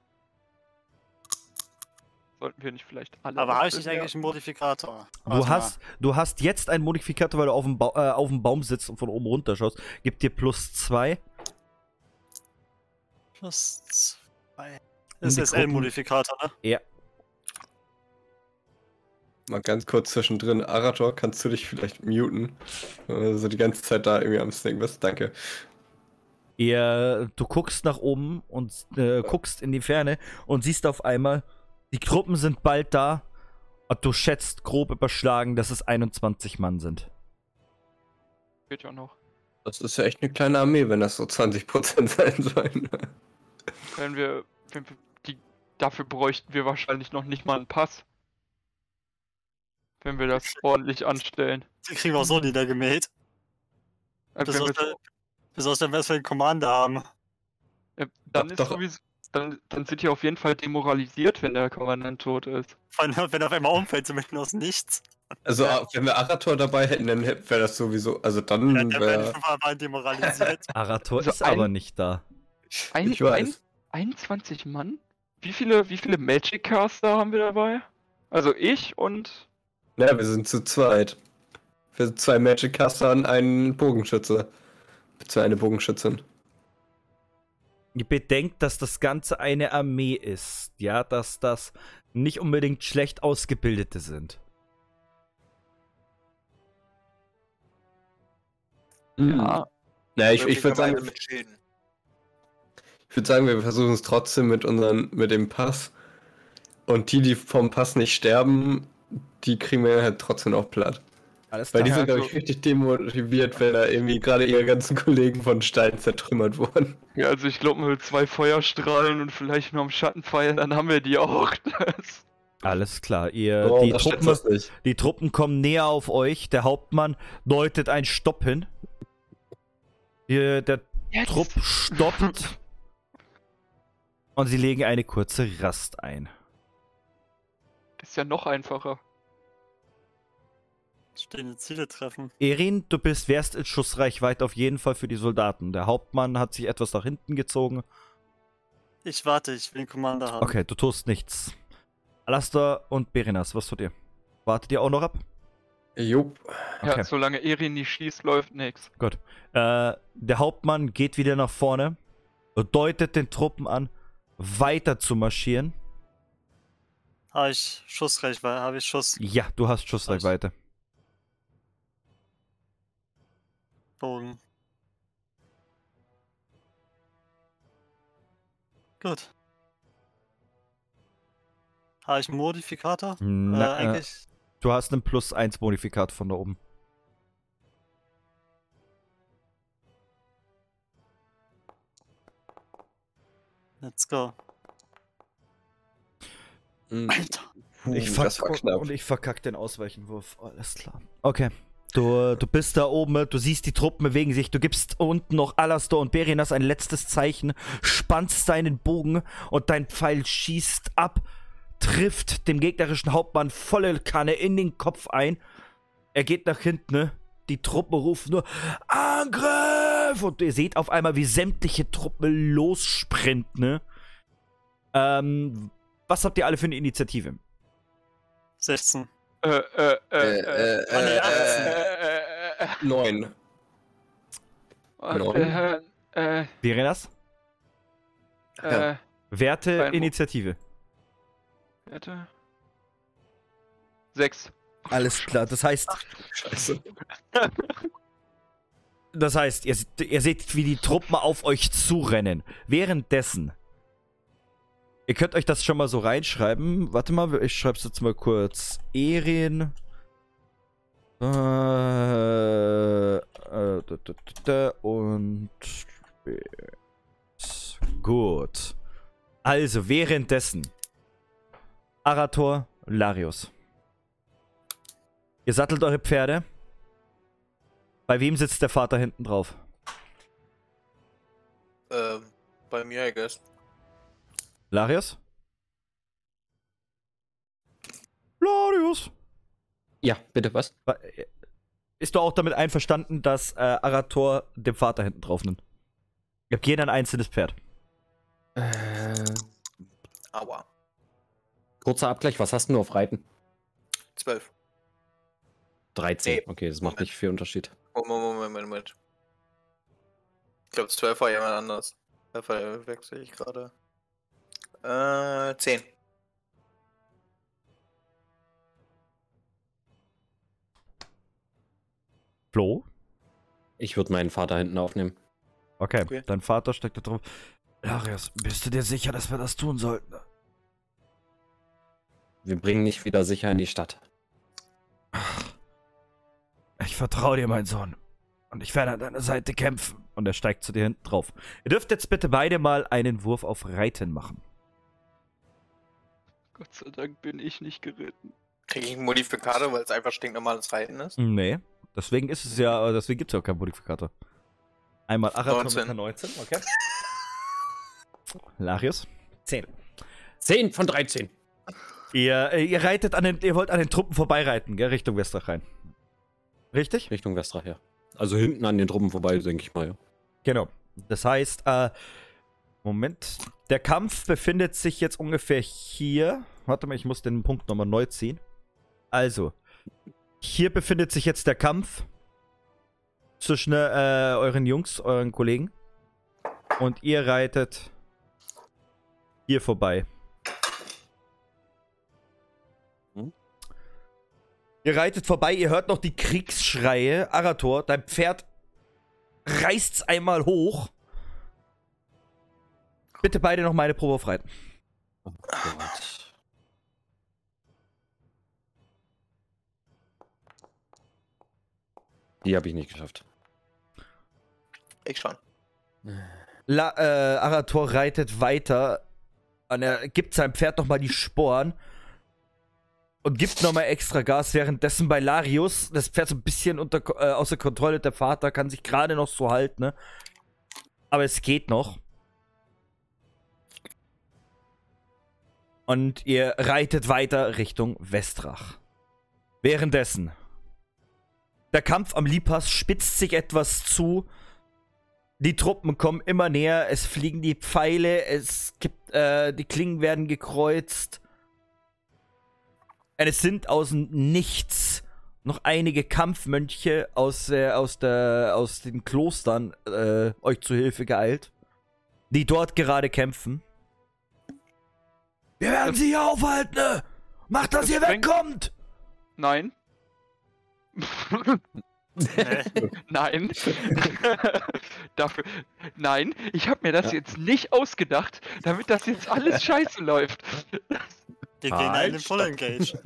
Sollten wir nicht vielleicht alle. aber habe ich nicht eigentlich einen Modifikator? Du Warte hast, du hast jetzt einen Modifikator, weil du auf dem, ba äh, auf dem Baum sitzt und von oben runter schaust. Gibt dir plus zwei. Plus zwei. Um Das die ist Gruppen- L-Modifikator, ne? Ja. Mal ganz kurz zwischendrin. Arator, kannst du dich vielleicht muten? Wenn du so die ganze Zeit da irgendwie am Snacken bist. Danke. Ihr, du guckst nach oben und äh, guckst in die Ferne und siehst auf einmal, die Truppen sind bald da. Und du schätzt grob überschlagen, dass es 21 Mann sind. Geht ja noch. Das ist ja echt eine kleine Armee, wenn das so 20% sein sollen. Wenn wir, wenn wir die, dafür bräuchten wir wahrscheinlich noch nicht mal einen Pass. Wenn wir das ordentlich anstellen. Die kriegen wir auch so niedergemäht. Wenn wir, Besonders, besonders wenn wir erstmal den Commander haben. ja, dann Doch, ist doch. sowieso, dann, dann sind die auf jeden Fall demoralisiert, wenn der Kommandant tot ist. Vor allem, wenn er auf einmal umfällt, so mitten aus nichts. Also, wenn wir Arator dabei hätten, dann wäre das sowieso. Also, dann Ja, der wäre. demoralisiert. Arator Also ist ein- aber nicht da. Ein, Ich weiß. Ein, 21 Mann? Wie viele, wie viele Magic Caster haben wir dabei? Also ich und. Ja, wir sind zu zweit. Wir sind zwei Magic Caster und ein Bogenschütze. Beziehungsweise eine Bogenschützin. Ihr bedenkt, dass das Ganze eine Armee ist. Ja, dass das nicht unbedingt schlecht ausgebildete sind. Ja, Naja, ich, Irgendwie ich würde sagen, mit Schilden. Ich würde sagen, wir versuchen es trotzdem mit unseren, mit dem Pass. Und die, die vom Pass nicht sterben, die kriegen wir halt trotzdem auch platt. Alles Weil die sind, glaube also- ich, richtig demotiviert, wenn da irgendwie gerade ihre ganzen Kollegen von Stein zertrümmert wurden. ja, also ich glaube mit zwei Feuerstrahlen und vielleicht noch einem Schattenpfeil, dann haben wir die auch. Das, Alles klar. Ihr, Oh, die, Truppen, die Truppen kommen näher auf euch. Der Hauptmann deutet einen Stopp hin. Ihr, der Jetzt. Trupp stoppt. und sie legen eine kurze Rast ein. Ist ja noch einfacher. Stehende Ziele treffen. Erin, du bist, wärst in Schussreichweite auf jeden Fall für die Soldaten. Der Hauptmann hat sich etwas nach hinten gezogen. Ich warte, ich will den Commander haben. Okay, du tust nichts. Alastor und Berenas, was tut ihr? Wartet ihr auch noch ab? Jupp. Okay. Ja, solange Erin nicht schießt, läuft nix. Gut. Äh, der Hauptmann geht wieder nach vorne und deutet den Truppen an, weiter zu marschieren. Habe ich Schussreichweite, habe ich Schuss. Ja, du hast Schussreichweite. Bogen. Gut. Habe ich einen Modifikator? Na, äh, äh, eigentlich. du hast einen Plus 1 Modifikat von da oben. Let's go. Mhm. Alter. Ich verkack, und ich verkack den Ausweichenwurf. Alles klar. Okay. Du, du bist da oben, du siehst, die Truppen bewegen sich. Du gibst unten noch Alastor und Berinas ein letztes Zeichen, spannst deinen Bogen und dein Pfeil schießt ab, trifft dem gegnerischen Hauptmann volle Kanne in den Kopf ein. Er geht nach hinten, ne? Die Truppen rufen nur Angriff! Und ihr seht auf einmal, wie sämtliche Truppen lossprinten, ne? Ähm, was habt ihr alle für eine Initiative? 16. Äh, äh, äh, Äh, äh, äh, Ah, nee, äh, 18. äh, äh, äh, neun. äh, Neun. äh, äh, Berinas? äh, Werte Initiative. warte. Sechs. Alles klar, das heißt, Scheiße. das heißt, ihr, ihr seht, wie die Truppen auf euch zurennen. Währenddessen, ihr könnt euch das schon mal so reinschreiben. Warte mal, ich schreibe es jetzt mal kurz. Erin. Äh, äh, da, da, da, und. Gut. Also, währenddessen. Arator, Larius. Ihr sattelt eure Pferde. Bei wem sitzt der Vater hinten drauf? Ähm, bei mir, I guess. Larius? Larius! Ja, bitte was? Ist du auch damit einverstanden, dass äh, Arator dem Vater hinten drauf nimmt? Ihr habt jeder ein einzelnes Pferd. Äh, Aua. kurzer Abgleich, was hast du auf Reiten? 12. 13. Nee, Okay, das macht Moment. nicht viel Unterschied. Moment, Moment, Moment, Moment. Ich glaube, 12 war jemand anders. Da verwechsel ich gerade. Äh, 10. Flo? Ich würde meinen Vater hinten aufnehmen. Okay, Okay. dein Vater steckt da drauf. Larius, bist du dir sicher, dass wir das tun sollten? Wir bringen dich wieder sicher in die Stadt. Ich vertraue dir, mein Sohn. Und ich werde an deiner Seite kämpfen. Und er steigt zu dir hinten drauf. Ihr dürft jetzt bitte beide mal einen Wurf auf Reiten machen. Gott sei Dank bin ich nicht geritten. Kriege ich einen Modifikator, weil es einfach stinknormales Reiten ist? Nee. Deswegen ist es ja, deswegen gibt es ja auch keinen Modifikator. Einmal Arator mit 19. einer 19, okay. Larius. 10. 10 von 13. Ihr, äh, ihr reitet an den, ihr wollt an den Truppen vorbeireiten, gell, Richtung Westrach rein. Richtig? Richtung Westrach, ja. Also hinten an den Truppen vorbei, denke ich mal, ja. Genau. Das heißt, äh, Moment. Der Kampf befindet sich jetzt ungefähr hier. Warte mal, ich muss den Punkt nochmal neu ziehen. Also, hier befindet sich jetzt der Kampf zwischen äh, euren Jungs, euren Kollegen. Und ihr reitet hier vorbei. Ihr reitet vorbei, ihr hört noch die Kriegsschreie. Arator, dein Pferd reißt's einmal hoch. Bitte beide noch meine Probe auf Reiten. Oh Gott. Die habe ich nicht geschafft. Ich schon. La äh, Arator reitet weiter. Und er gibt seinem Pferd nochmal die Sporen. Und gibt nochmal extra Gas. Währenddessen bei Larius, das Pferd so ein bisschen unter, äh, außer Kontrolle. Der Vater kann sich gerade noch so halten, ne? Aber es geht noch. Und ihr reitet weiter Richtung Westrach. Währenddessen. Der Kampf am Lipas spitzt sich etwas zu. Die Truppen kommen immer näher, es fliegen die Pfeile, es gibt, äh, die Klingen werden gekreuzt. Und es sind aus dem Nichts noch einige Kampfmönche aus, äh, aus, der, aus den Klostern äh, euch zu Hilfe geeilt, die dort gerade kämpfen. Wir werden sie hier aufhalten! ne? Macht, dass Das ihr wegkommt! Nein. Nein. Dafür. Nein, ich habe mir das Ja. jetzt nicht ausgedacht, damit das jetzt alles scheiße läuft. Wir gehen einen Full Engage.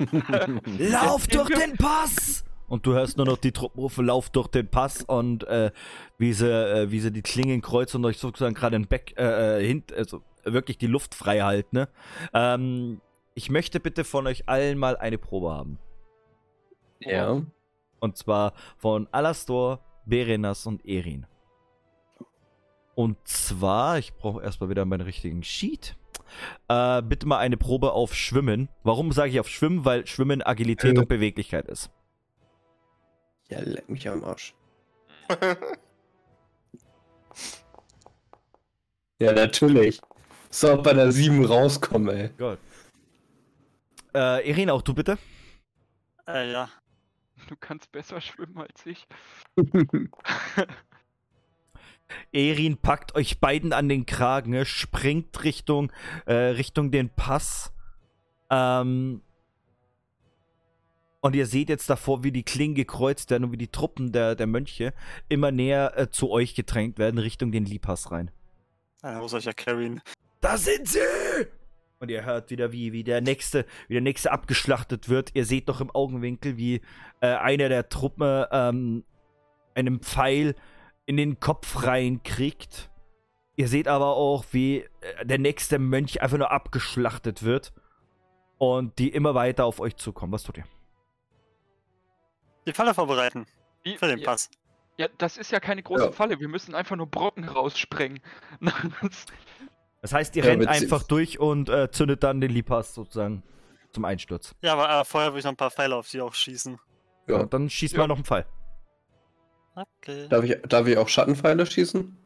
Lauf durch den Pass! Und du hörst nur noch die Truppenrufe, lauf durch den Pass und äh, wie, sie, äh, wie sie die Klingen kreuzen und euch sozusagen gerade ein Back, äh, äh, hint, also wirklich die Luft frei halten. Ne? Ähm, ich möchte bitte von euch allen mal eine Probe haben. Ja. Und zwar von Alastor, Berenas und Erin. Und zwar, ich brauche erstmal wieder meinen richtigen Sheet. Äh, bitte mal eine Probe auf Schwimmen. Warum sage ich auf Schwimmen? Weil Schwimmen Agilität Äh. und Beweglichkeit ist. Ja, leck mich am Arsch. Ja, natürlich. So, bei der 7 rauskommen, ey. Gold. Äh, Erin, auch du bitte. äh, ja. Du kannst besser schwimmen als ich. Erin packt euch beiden an den Kragen, ne, springt Richtung, äh, Richtung den Pass. Ähm, und ihr seht jetzt davor, wie die Klingen gekreuzt werden und wie die Truppen der, der Mönche immer näher äh, zu euch gedrängt werden, Richtung den Lipas rein. Äh, wo soll ich ja carryen? Da sind sie! Und ihr hört wieder, wie, wie der nächste, wie der nächste abgeschlachtet wird. Ihr seht noch im Augenwinkel, wie äh, einer der Truppen ähm, einen Pfeil in den Kopf reinkriegt. Ihr seht aber auch, wie äh, der nächste Mönch einfach nur abgeschlachtet wird. Und die immer weiter auf euch zukommen. Was tut ihr? Die Falle vorbereiten. Wie- Für den ja, Pass. Ja, das ist ja keine große Ja. Falle. Wir müssen einfach nur Brocken raussprengen. Das- heißt, ihr Ja, rennt einfach durch und äh, zündet dann den Lipas sozusagen zum Einsturz. Ja, aber äh, vorher würde ich noch ein paar Pfeile auf die auch schießen. Ja. Und dann schießt Ja. mal noch einen Pfeil. Okay. Darf ich, darf ich auch Schattenpfeile schießen?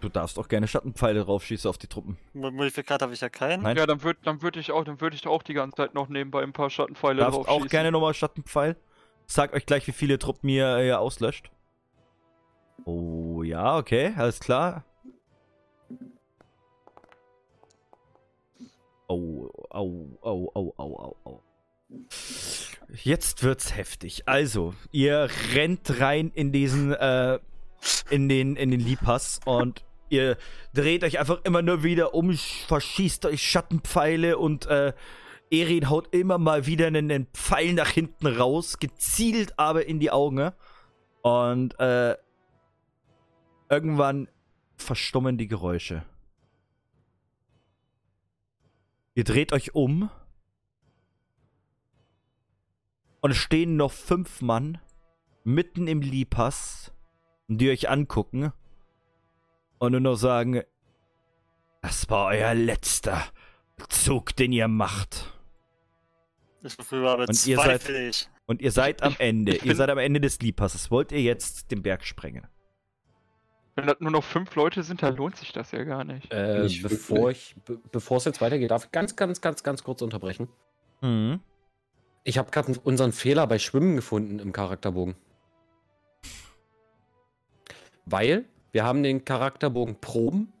Du darfst auch gerne Schattenpfeile draufschießen auf die Truppen. Mo- Modifikator habe ich ja keinen. Nein. ja, dann würde dann würd ich auch, dann würde ich auch die ganze Zeit noch nebenbei ein paar Schattenpfeile Darfst drauf auch gerne nochmal Schattenpfeil. Sag euch gleich, wie viele Truppen ihr, ihr auslöscht. Oh ja, okay, alles klar. Oh, au, au, au, au, au, au. Jetzt wird's heftig. Also, ihr rennt rein in diesen, äh, in den, in den Lipas und ihr dreht euch einfach immer nur wieder um, verschießt euch Schattenpfeile und äh, Erin haut immer mal wieder einen, einen Pfeil nach hinten raus, gezielt aber in die Augen. Und äh, irgendwann verstummen die Geräusche. Ihr dreht euch um und es stehen noch fünf Mann mitten im Lipass, die euch angucken und nur noch sagen, das war euer letzter Zug, den ihr macht. Ich befürworte aber Und ihr seid-. Und ihr seid am Ende. ihr bin- seid am Ende des Liepasses. Wollt ihr jetzt den Berg sprengen? Wenn das nur noch fünf Leute sind, dann lohnt sich das ja gar nicht. Äh, bevor ich, be bevor es jetzt weitergeht, darf ich ganz, ganz, ganz, ganz kurz unterbrechen. Mhm. Ich habe gerade unseren Fehler bei Schwimmen gefunden im Charakterbogen. Weil wir haben den Charakterbogen Proben,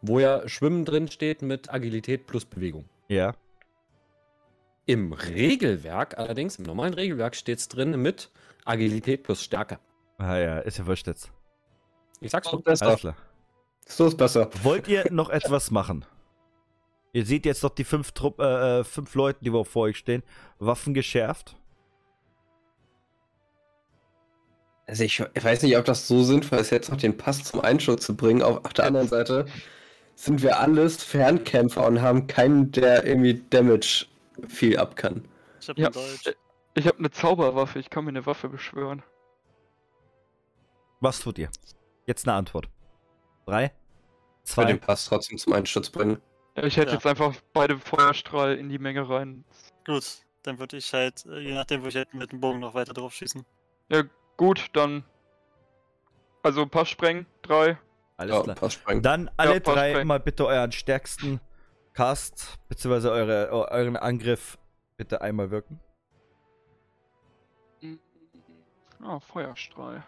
wo ja Schwimmen drin steht mit Agilität plus Bewegung. Ja. Im Regelwerk allerdings, im normalen Regelwerk steht es drin mit Agilität plus Stärke. Ah ja, ist ja wurscht jetzt. Ich sag's doch. besser. Alles klar. So ist besser. Wollt ihr noch etwas machen? Ihr seht jetzt noch die fünf, Trupp, äh, äh, fünf Leute, die vor euch stehen. Waffen geschärft. Also ich, ich weiß nicht, ob das so sinnvoll ist, jetzt noch den Pass zum Einschutz zu bringen. Auf, auf der anderen Seite sind wir alles Fernkämpfer und haben keinen, der irgendwie Damage viel ab kann. Ich hab Ja. Ich habe eine Zauberwaffe, ich kann mir eine Waffe beschwören. Was tut ihr? Jetzt eine Antwort. Drei, Ich will den zwei, Pass trotzdem zum Einschutz bringen. Ja, ich hätte Ja. jetzt einfach beide Feuerstrahl in die Menge rein. Gut, dann würde ich halt, äh, je nachdem, wo ich halt mit dem Bogen noch weiter drauf schießen. Gut, dann. Also Pass sprengen, drei. alles Ja, klar. Pass sprengen. Dann alle passt drei mal bitte euren stärksten Cast, beziehungsweise eure, eu- euren Angriff bitte einmal wirken. Ah, Feuerstrahl.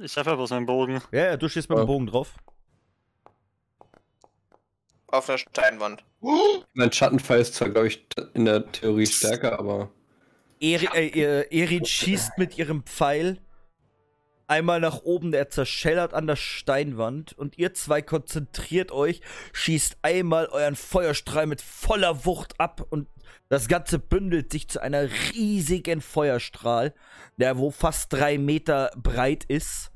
Ich treffe bloß meinen Bogen. Ja, ja, du stehst mit dem Ja. Bogen drauf. Auf einer Steinwand. Mein Schattenfall ist zwar, glaube ich, in der Theorie stärker, aber Eri, äh, Erin schießt mit ihrem Pfeil einmal nach oben, der zerschellert an der Steinwand und ihr zwei konzentriert euch, schießt einmal euren Feuerstrahl mit voller Wucht ab und das Ganze bündelt sich zu einer riesigen Feuerstrahl, der wo fast drei Meter breit ist.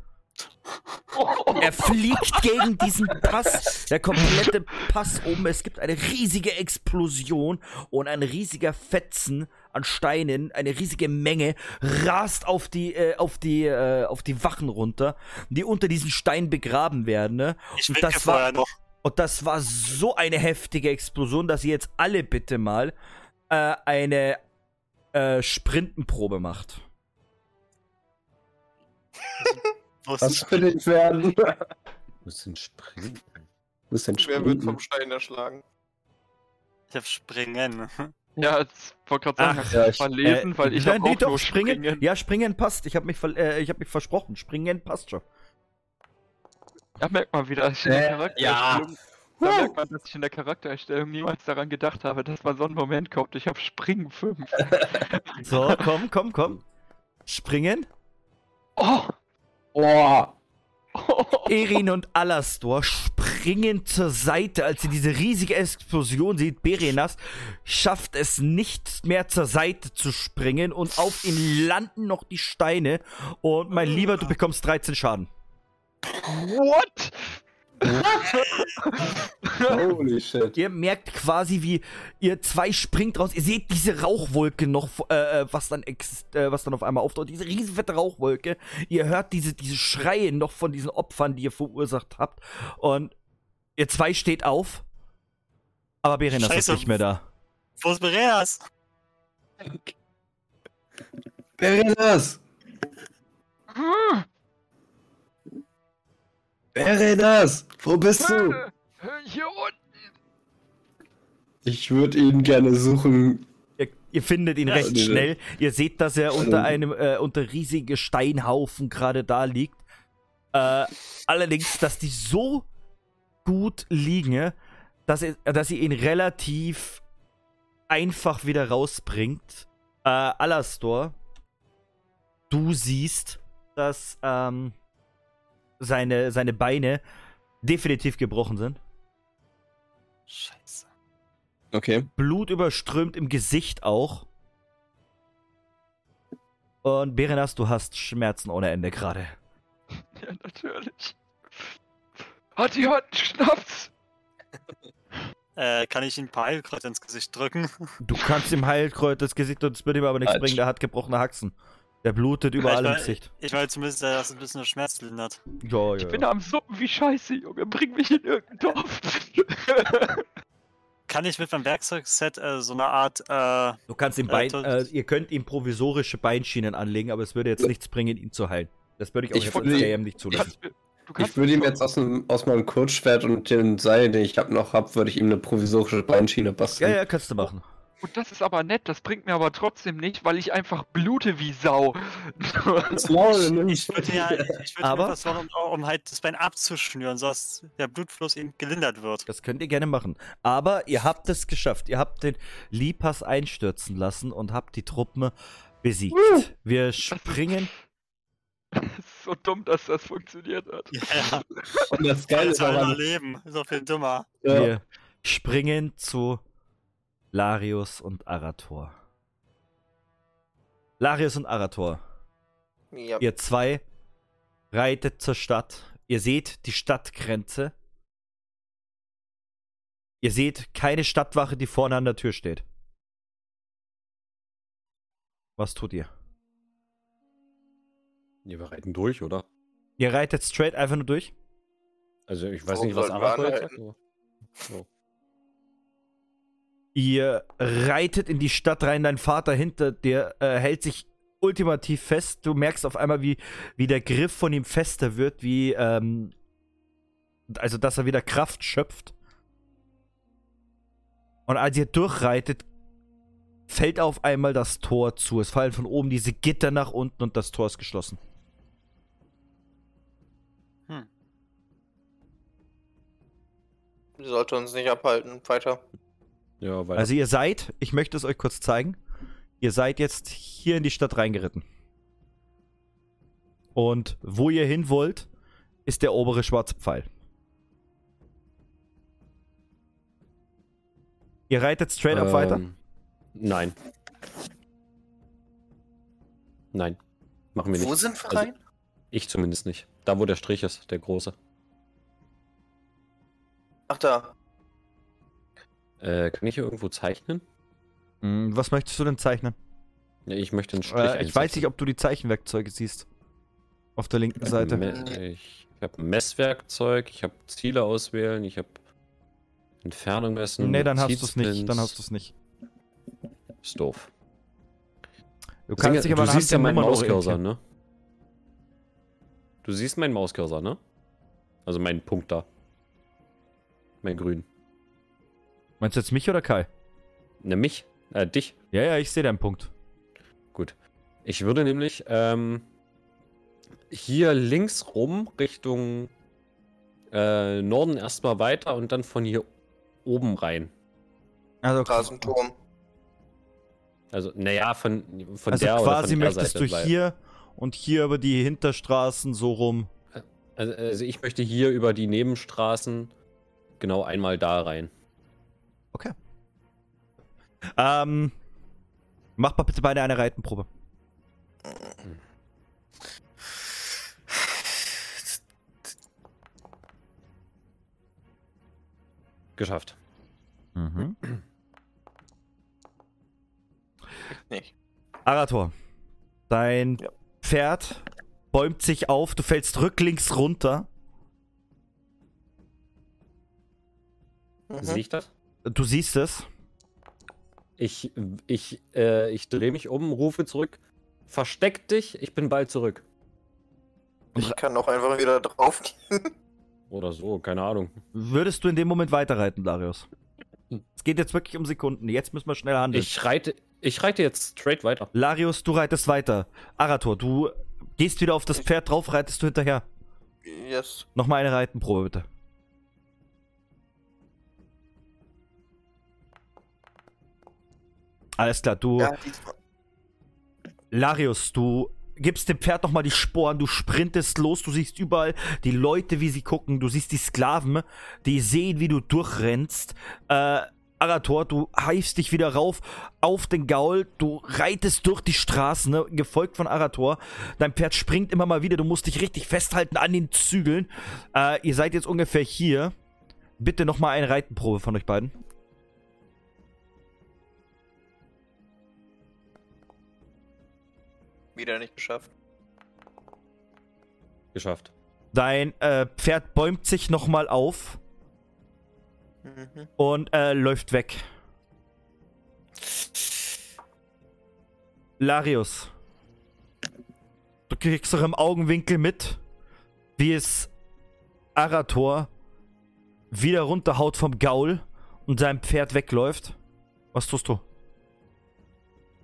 Er fliegt gegen diesen Pass, der komplette Pass oben. Es gibt eine riesige Explosion und ein riesiger Fetzen an Steinen, eine riesige Menge rast auf die äh, auf die äh, auf die Wachen runter, die unter diesen Stein begraben werden. Ne? Ich Und das war- noch. Und das war so eine heftige Explosion, dass ihr jetzt alle bitte mal äh, eine äh, Sprintenprobe macht. Was was will ich werden? Muss denn springen? Muss denn Wer wird springen? vom Stein erschlagen? Ich hab Springen. Ja, jetzt wollte gerade sagen, Ach, ja, ich- verlesen, weil ich Nein, habe nee, auch doch, nur springen. springen. Ja, springen passt. Ich habe mich, äh, ich hab mich versprochen. Springen passt schon. Da merkt man wieder, dass ich in der Äh, Charaktererstellung, da merkt man, dass ich in der Charaktererstellung niemals daran gedacht habe, dass mal so ein Moment kommt. Ich habe Springen 5. So, komm, komm, komm. Springen. Oh! Oh, Erin und Alastor springen zur Seite, als sie diese riesige Explosion sieht. Berenas schafft es nicht mehr zur Seite zu springen und auf ihn landen noch die Steine. Und mein Lieber, du bekommst 13 Schaden. What? Holy shit. Ihr merkt quasi, wie ihr zwei springt raus. Ihr seht diese Rauchwolke noch, äh, äh, was dann äh, was dann auf einmal auftaucht. Diese riesenfette Rauchwolke. Ihr hört diese, diese Schreie noch von diesen Opfern, die ihr verursacht habt. Und ihr zwei steht auf. Aber Berenas ist nicht mehr da. Wo ist Bereas? Wer ist Wer ist das? Wo bist du? äh, Hier unten. Ich würde ihn gerne suchen. Ihr, ihr findet ihn Ja, recht diese- schnell. Ihr seht, dass er unter einem, äh, unter riesige Steinhaufen gerade da liegt. Äh, allerdings, dass die so gut liegen, dass, ihr, dass ihr ihn relativ einfach wieder rausbringt. Äh, Alastor, du siehst, dass ähm, seine, seine Beine definitiv gebrochen sind. Scheiße. Okay. Blut überströmt im Gesicht auch. Und Berenas, du hast Schmerzen ohne Ende gerade. Ja, natürlich. Hat die Hand Schnaps? Äh, kann ich ihn ein paar Heilkräuter ins Gesicht drücken? Du kannst ihm Heilkräuter das Gesicht und es wird ihm aber nichts Falsch. bringen. Der hat gebrochene Haxen. Der blutet überall ich im Gesicht. Ich will zumindest, dass das ein bisschen der Schmerz lindert. Ja, Ich ja. bin ja. am Suppen wie Scheiße, Junge. Bring mich in irgendein Dorf. Kann ich mit meinem Werkzeugset äh, so eine Art, äh, Du kannst ihm Bein, äh, ihr könnt ihm provisorische Beinschienen anlegen, aber es würde jetzt nichts bringen, ihn zu heilen. Das würde ich auch Ich jetzt als DM nicht zulassen. Ich würde ihm jetzt aus, dem, aus meinem Kurzschwert und dem Seil, den ich hab, noch hab, würde ich ihm eine provisorische Beinschiene Ja, basteln. ja, kannst du machen. Und das ist aber nett, das bringt mir aber trotzdem nicht, weil ich einfach blute wie Sau. Ich würde ja, ich würde Aber- machen, um, halt das Bein abzuschnüren, sodass der Blutfluss eben gelindert wird. Das könnt ihr gerne machen. Aber ihr habt es geschafft. Ihr habt den Lipas einstürzen lassen und habt die Truppen besiegt. Wir springen. Das ist so dumm, dass das funktioniert hat. Ja, Und das geil Geile ist überleben. So viel dummer. ja, Wir springen zu Larius und Arator. Larius und Arator. Ja. Ihr zwei reitet zur Stadt. Ihr seht die Stadtgrenze. Ihr seht keine Stadtwache, die vorne an der Tür steht. Was tut ihr? Ja, wir reiten durch, oder? Ihr reitet straight einfach nur durch? Also ich weiß Warum nicht, was Arator jetzt sagt. So. Ihr reitet in die Stadt rein, dein Vater hinter dir äh, hält sich ultimativ fest. Du merkst auf einmal, wie, wie der Griff von ihm fester wird, wie, ähm, also dass er wieder Kraft schöpft. Und als ihr durchreitet, fällt auf einmal das Tor zu. Es fallen von oben diese Gitter nach unten und das Tor ist geschlossen. Die sollte uns nicht abhalten. Weiter. Ja, weil Also ihr seid, ich möchte es euch kurz zeigen, ihr seid jetzt hier in die Stadt reingeritten. Und wo ihr hin wollt, ist der obere schwarze Pfeil. Ihr reitet straight up weiter? Ähm, Nein. Nein. Machen wir nicht. Wo sind wir Also- rein? Ich zumindest nicht. Da, wo der Strich ist, der große. Ach da. Äh, kann ich hier irgendwo zeichnen? Hm, was möchtest du denn zeichnen? Ja, ich möchte einen Strich Äh, ich weiß einsetzen. nicht, ob du die Zeichenwerkzeuge siehst. Auf der linken Seite. Ich habe Messwerkzeug, ich habe Ziele auswählen, ich habe Entfernung messen. Nee, dann hast du es nicht. Dann hast du es nicht. Ist doof. Du kannst dich Singe, aber du siehst ja meinen Mauscursor, ne? Du siehst meinen Mauscursor, ne? Also meinen Punkt da. Mein Grün. Meinst du jetzt mich oder Kai? Ne, mich? Äh, dich. Ja, ja, ich sehe deinen Punkt. Gut. Ich würde nämlich ähm, hier links rum Richtung äh, Norden erstmal weiter und dann von hier oben rein. Also, Da ist ein Turm. Also, naja, von, von also der oder quasi von der möchtest Seite. du weil- hier und hier über die Hinterstraßen so rum. Also, also ich möchte hier über die Nebenstraßen genau einmal da rein. Ähm, mach mal bitte beide eine Reitenprobe. Geschafft. Mhm. Nicht. Arator, dein Ja. Pferd bäumt sich auf, du fällst rücklings runter. Mhm. Sehe ich das? Du siehst es. Ich, ich, äh, ich drehe mich um, rufe zurück. Versteck dich, ich bin bald zurück. Ich kann auch einfach wieder drauf gehen. Oder so, keine Ahnung. Würdest du in dem Moment weiterreiten, Darius? Es geht jetzt wirklich um Sekunden. Jetzt müssen wir schnell handeln. Ich reite, ich reite jetzt straight weiter. Larius, du reitest weiter. Arator, du gehst wieder auf das Pferd drauf, reitest du hinterher. Yes. Nochmal eine Reitenprobe, bitte. Alles klar, du. Ja. Larius, du gibst dem Pferd nochmal die Sporen, du sprintest los, du siehst überall die Leute, wie sie gucken, du siehst die Sklaven, die sehen, wie du durchrennst. Äh, Arator, du heifst dich wieder rauf auf den Gaul, du reitest durch die Straßen, ne, gefolgt von Arator. Dein Pferd springt immer mal wieder, du musst dich richtig festhalten an den Zügeln. Äh, ihr seid jetzt ungefähr hier. Bitte nochmal eine Reitenprobe von euch beiden. Wieder nicht geschafft. Geschafft. Dein äh, Pferd bäumt sich nochmal auf Mhm. und äh, läuft weg. Larius. Du kriegst doch im Augenwinkel mit, wie es Arator wieder runterhaut vom Gaul und sein Pferd wegläuft. Was tust du?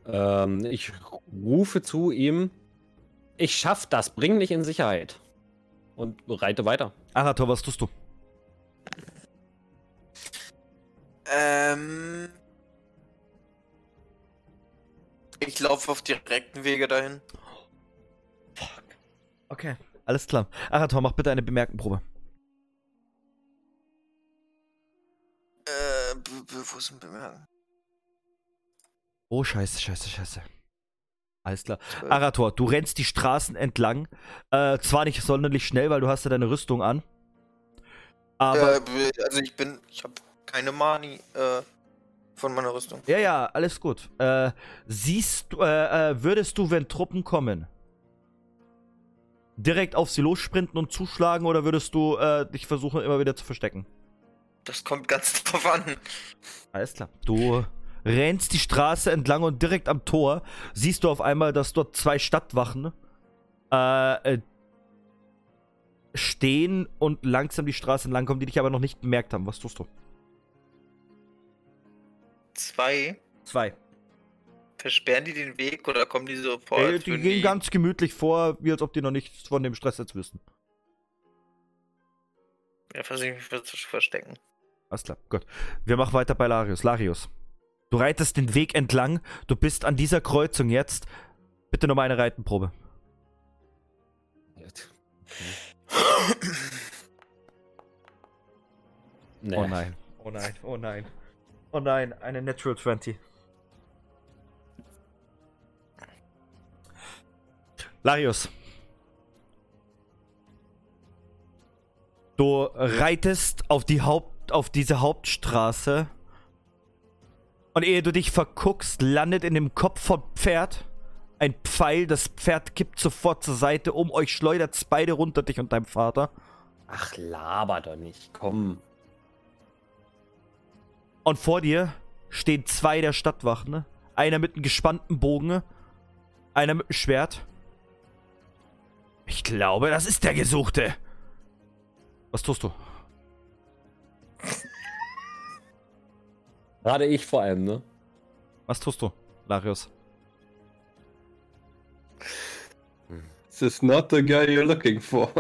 Ähm, ich rufe zu ihm, ich schaff das, bring mich in Sicherheit. Und reite weiter. Arator, was tust du? Ähm. Ich laufe auf direkten Wege dahin. Okay. Alles klar. Arator, mach bitte eine Bemerkenprobe. Äh, wo ist ein Bemerken? Oh, scheiße, scheiße, scheiße. Alles klar. Arator, du rennst die Straßen entlang. Äh, zwar nicht sonderlich schnell, weil du hast ja deine Rüstung an. Aber, Äh, also ich bin, ich habe keine Mani äh, von meiner Rüstung. ja, ja, alles gut. Äh, siehst du, äh, äh, würdest du, wenn Truppen kommen, direkt auf sie lossprinten und zuschlagen oder würdest du äh, dich versuchen, immer wieder zu verstecken? Das kommt ganz drauf an. Alles klar. Du rennst die Straße entlang und direkt am Tor siehst du auf einmal, dass dort zwei Stadtwachen äh, äh, stehen und langsam die Straße entlang kommen, die dich aber noch nicht bemerkt haben. Was tust du? Zwei. Zwei. Versperren die den Weg oder kommen die sofort? Äh, die gehen ganz gemütlich vor, wie als ob die noch nichts von dem Stress jetzt wissen. Ja, versuche ich mich zu verstecken. Alles klar, gut. Wir machen weiter bei Larius. Larius, du reitest den Weg entlang. Du bist an dieser Kreuzung jetzt. Bitte nochmal eine Reitenprobe. Nee. Oh nein. Oh nein, oh nein. Oh nein, eine Natural 20. Larius. Du reitest auf die Haupt auf diese Hauptstraße. Und ehe du dich verguckst, landet in dem Kopf vom Pferd ein Pfeil. Das Pferd kippt sofort zur Seite um. Euch schleudert beide runter, dich und deinem Vater. Ach, laber doch nicht. Komm. Und vor dir stehen zwei der Stadtwachen. ne? Einer mit einem gespannten Bogen, einer mit einem Schwert. Ich glaube, das ist der Gesuchte. Was tust du? Gerade ich vor allem, ne? Was tust du, Larius? This is not the guy you're looking for.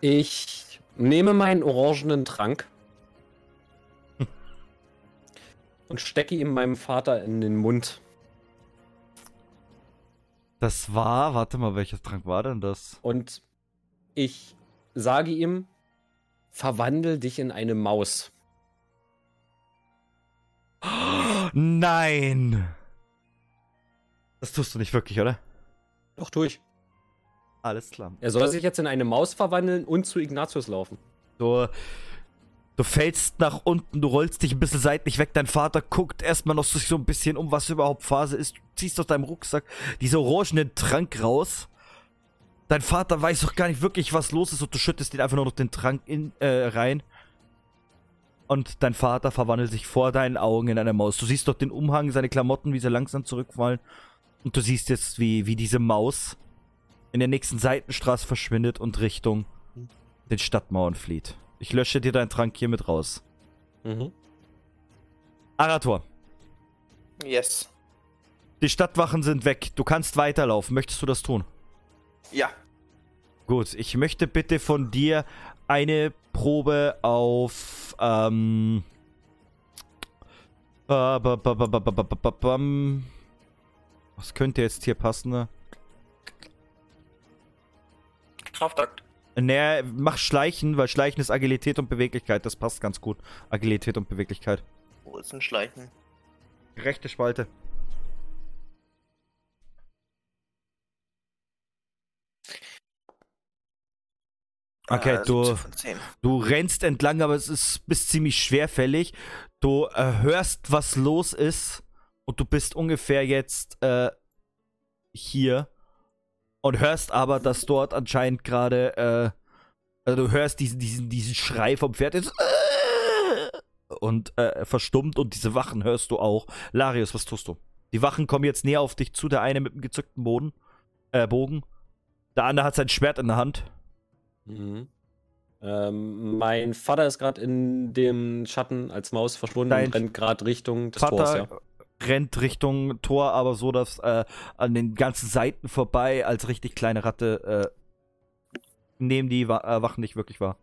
Ich nehme meinen orangenen Trank und stecke ihm meinem Vater in den Mund. Das war, warte mal, welches Trank war denn das? Und ich sage ihm, verwandel dich in eine Maus. Nein! Das tust du nicht wirklich, oder? Doch, tu ich. Alles klar. Er soll sich jetzt in eine Maus verwandeln und zu Ignatius laufen. Du, du fällst nach unten, du rollst dich ein bisschen seitlich weg. Dein Vater guckt erstmal noch so ein bisschen um, was überhaupt Phase ist. Du ziehst aus deinem Rucksack diese orangenen Trank raus. Dein Vater weiß doch gar nicht wirklich, was los ist und du schüttest ihn einfach nur noch den Trank in, äh, rein. Und dein Vater verwandelt sich vor deinen Augen in eine Maus. Du siehst doch den Umhang, seine Klamotten, wie sie langsam zurückfallen. Und du siehst jetzt, wie, wie diese Maus in der nächsten Seitenstraße verschwindet und Richtung den Stadtmauern flieht. Ich lösche dir deinen Trank hiermit raus. Mhm. Arator. Yes. Die Stadtwachen sind weg. Du kannst weiterlaufen. Möchtest du das tun? Ja. Gut, ich möchte bitte von dir eine Probe auf ähm, was könnte jetzt hier passen? Ne? Kraftakt. Naja, mach Schleichen, weil Schleichen ist Agilität und Beweglichkeit. Das passt ganz gut. Agilität und Beweglichkeit. Wo ist ein Schleichen? Rechte Spalte. Okay, Äh, du, 17 von 10. du rennst entlang, aber es ist bist ziemlich schwerfällig. Du äh, hörst, was los ist und du bist ungefähr jetzt äh, hier und hörst aber, dass dort anscheinend gerade äh, also du hörst diesen, diesen, diesen Schrei vom Pferd jetzt, äh, und äh, verstummt und diese Wachen hörst du auch. Larius, was tust du? Die Wachen kommen jetzt näher auf dich zu, der eine mit dem gezückten Boden, äh, Bogen. Der andere hat sein Schwert in der Hand. Mhm. Ähm, mein Vater ist gerade in dem Schatten als Maus verschwunden Dein und rennt gerade Richtung des Vater Tors, ja. Rennt Richtung Tor, aber so, dass äh, an den ganzen Seiten vorbei als richtig kleine Ratte äh, nehmen die Wa äh, Wachen nicht wirklich wahr.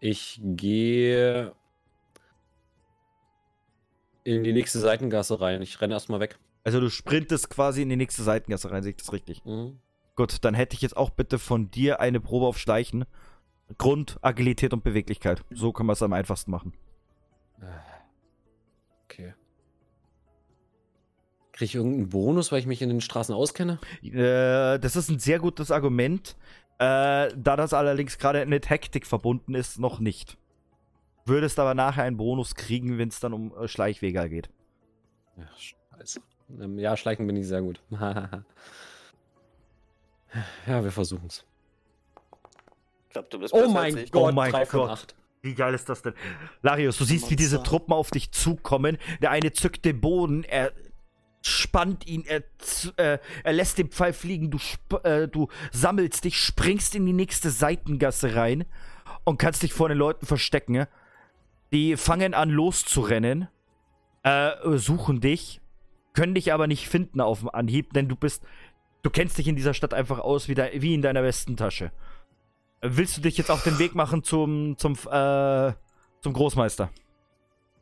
Ich gehe in die nächste Seitengasse rein. Ich renne erstmal weg. Also du sprintest quasi in die nächste Seitengasse rein, sehe ich das richtig? Mhm. Gut, dann hätte ich jetzt auch bitte von dir eine Probe auf Schleichen. Grund, Agilität und Beweglichkeit. So können wir es am einfachsten machen. Okay. Kriege ich irgendeinen Bonus, weil ich mich in den Straßen auskenne? Äh, das ist ein sehr gutes Argument. Äh, da das allerdings gerade mit Hektik verbunden ist, noch nicht. Würdest aber nachher einen Bonus kriegen, wenn es dann um äh, Schleichwege geht. Ja, scheiße. Ähm, ja, schleichen bin ich sehr gut. ja, wir versuchen's. Ich glaube, du bist Oh mein. Gott, Oh mein drei von Gott. Wie geil ist das denn? Larius, du siehst, wie diese. Truppen auf dich zukommen. Der eine zückt den Boden, er spannt ihn, er, äh, er lässt den Pfeil fliegen, du, äh, du sammelst dich, springst in die nächste Seitengasse rein und kannst dich vor den Leuten verstecken. Die fangen an loszurennen, äh, suchen dich, können dich aber nicht finden auf dem Anhieb, denn du bist, du kennst dich in dieser Stadt einfach aus wie, de wie in deiner Westentasche. Willst du dich jetzt auf den Weg machen zum, zum, äh, zum Großmeister?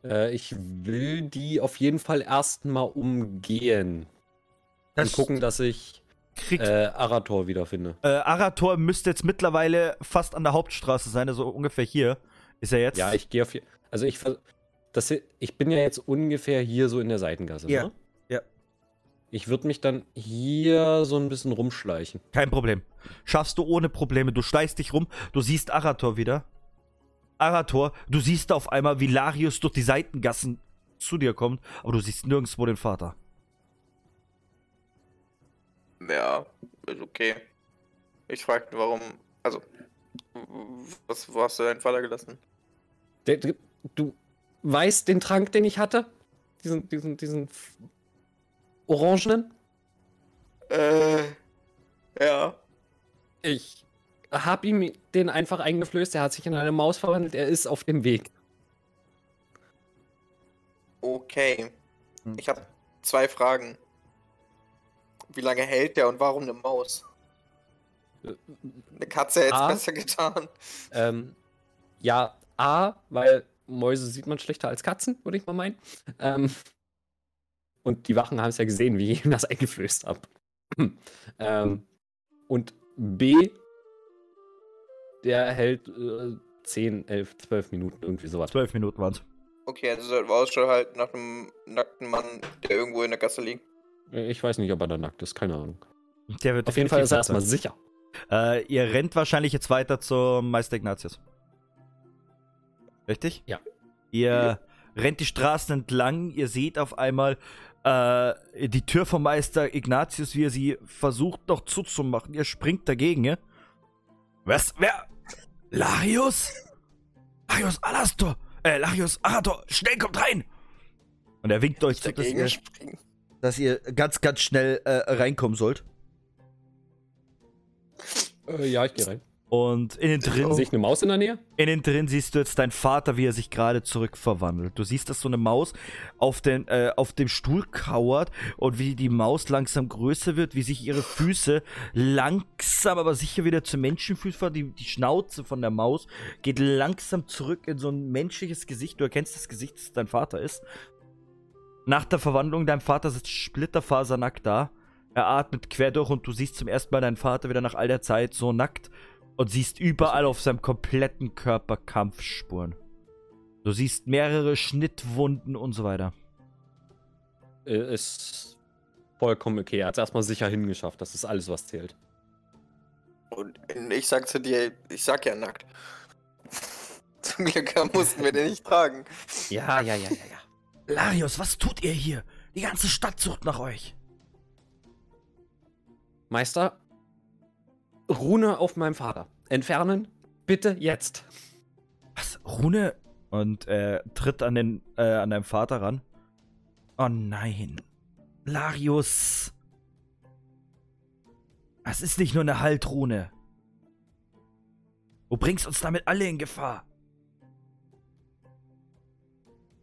Äh, ich will die auf jeden Fall erstmal umgehen. Das und gucken, dass ich kriegt. äh, Arator wiederfinde. Äh, Arator müsste jetzt mittlerweile fast an der Hauptstraße sein, also ungefähr hier ist er jetzt. Ja, ich gehe auf hier. Also ich das, hier- ich bin ja jetzt ungefähr hier so in der Seitengasse. Ja, Ne? Ich würde mich dann hier so ein bisschen rumschleichen. Kein Problem. Schaffst du ohne Probleme. Du schleichst dich rum, du siehst Arator wieder. Arator, du siehst auf einmal, wie Larius durch die Seitengassen zu dir kommt, aber du siehst nirgendwo den Vater. Ja, ist okay. Ich fragte, warum. Also, was, wo hast du deinen Vater gelassen? Der, du weißt den Trank, den ich hatte? Diesen, diesen, diesen orangenen? Äh, ja. Ich hab ihm den einfach eingeflößt. Er hat sich in eine Maus verwandelt. Er ist auf dem Weg. Okay. Hm. Ich habe zwei Fragen. Wie lange hält der und warum eine Maus? Eine Katze hätte es besser getan. Ähm, ja, A, weil Mäuse sieht man schlechter als Katzen, würde ich mal meinen. Ähm, und die Wachen haben es ja gesehen, wie ich ihm das eingeflößt habe. ähm, und B, der hält äh, 10, 11, 12 Minuten, irgendwie sowas. Zwölf Minuten waren's. Okay, also sollten wir Ausschau halten nach einem nackten Mann, der irgendwo in der Gasse liegt. Ich weiß nicht, ob er da nackt ist, keine Ahnung. Der wird Auf jeden Fall ist er erstmal sicher. Äh, ihr rennt wahrscheinlich jetzt weiter zum Meister Ignatius. Richtig? Ja. Ihr rennt die Straßen entlang, ihr seht auf einmal äh, die Tür vom Meister Ignatius, wie er sie versucht noch zuzumachen. Ihr springt dagegen, ja? Was? Wer? Larius? Larius Alastor! Äh, Larius Arator, schnell kommt rein! Und er winkt euch zu, dass ihr, springen. dass ihr ganz, ganz schnell äh, reinkommen sollt. Äh, ja, ich gehe rein. Und innen drin, Sehe ich eine Maus in der Nähe? innen drin siehst du jetzt deinen Vater, wie er sich gerade zurückverwandelt. Du siehst, dass so eine Maus auf, den, äh, auf dem Stuhl kauert und wie die Maus langsam größer wird, wie sich ihre Füße langsam, aber sicher wieder zu Menschenfüßen die, die Schnauze von der Maus geht langsam zurück in so ein menschliches Gesicht. Du erkennst das Gesicht, das dein Vater ist. Nach der Verwandlung, dein Vater sitzt splitterfasernackt da. Er atmet quer durch und du siehst zum ersten Mal deinen Vater wieder nach all der Zeit so nackt und siehst überall auf seinem kompletten Körper Kampfspuren. Du siehst mehrere Schnittwunden und so weiter. Äh, Ist vollkommen okay. Er hat es erstmal sicher hingeschafft. Das ist alles, was zählt. Und ich sag zu dir, ich sag ja nackt. Zum Glück mussten wir den nicht tragen. Ja, ja, ja, ja, ja. Larius, was tut ihr hier? Die ganze Stadt sucht nach euch. Meister, Rune auf meinem Vater. Entfernen, bitte jetzt. Was? Rune? Und er tritt an, den, äh, an deinem Vater ran. Oh nein. Larius. Das ist nicht nur eine Haltrune. Du bringst uns damit alle in Gefahr.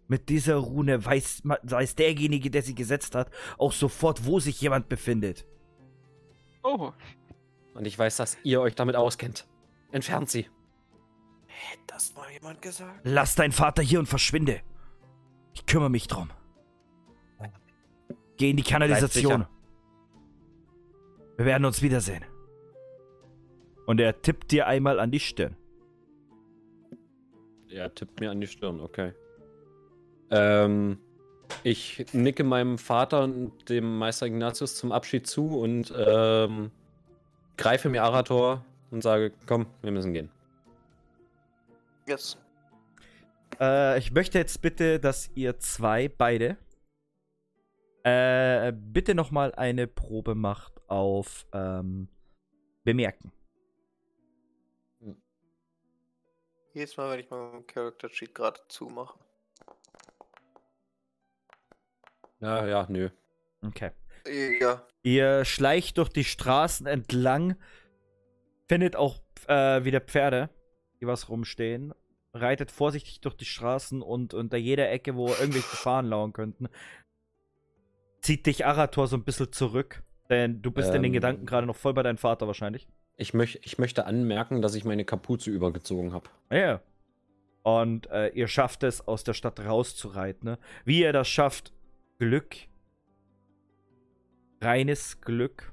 Mit dieser Rune weiß, weiß derjenige, der sie gesetzt hat, auch sofort, wo sich jemand befindet. Oh, Und ich weiß, dass ihr euch damit auskennt. Entfernt sie. Hätte das mal jemand gesagt? Lass deinen Vater hier und verschwinde. Ich kümmere mich drum. Geh in die Kanalisation. Wir werden uns wiedersehen. Und er tippt dir einmal an die Stirn. Er tippt mir an die Stirn, okay. Ähm, ich nicke meinem Vater und dem Meister Ignatius zum Abschied zu und ähm, greife mir Arator und sage, komm, wir müssen gehen. Yes. Äh, ich möchte jetzt bitte, dass ihr zwei, beide, äh, bitte nochmal eine Probe macht auf ähm, Bemerken. Jedes Mal, wenn ich meinen Character Sheet gerade zumache. Ja, ja, nö. Okay. Ja. Ihr schleicht durch die Straßen entlang, findet auch äh, wieder Pferde, die was rumstehen, reitet vorsichtig durch die Straßen und unter jeder Ecke, wo irgendwelche Gefahren lauern könnten, zieht dich Arator so ein bisschen zurück, denn du bist in den Ähm. Gedanken gerade noch voll bei deinem Vater wahrscheinlich. Ich, möch, ich möchte anmerken, dass ich meine Kapuze übergezogen habe. Ja. ja. Und äh, ihr schafft es, aus der Stadt rauszureiten. Ne? Wie ihr das schafft, Glück. Reines Glück.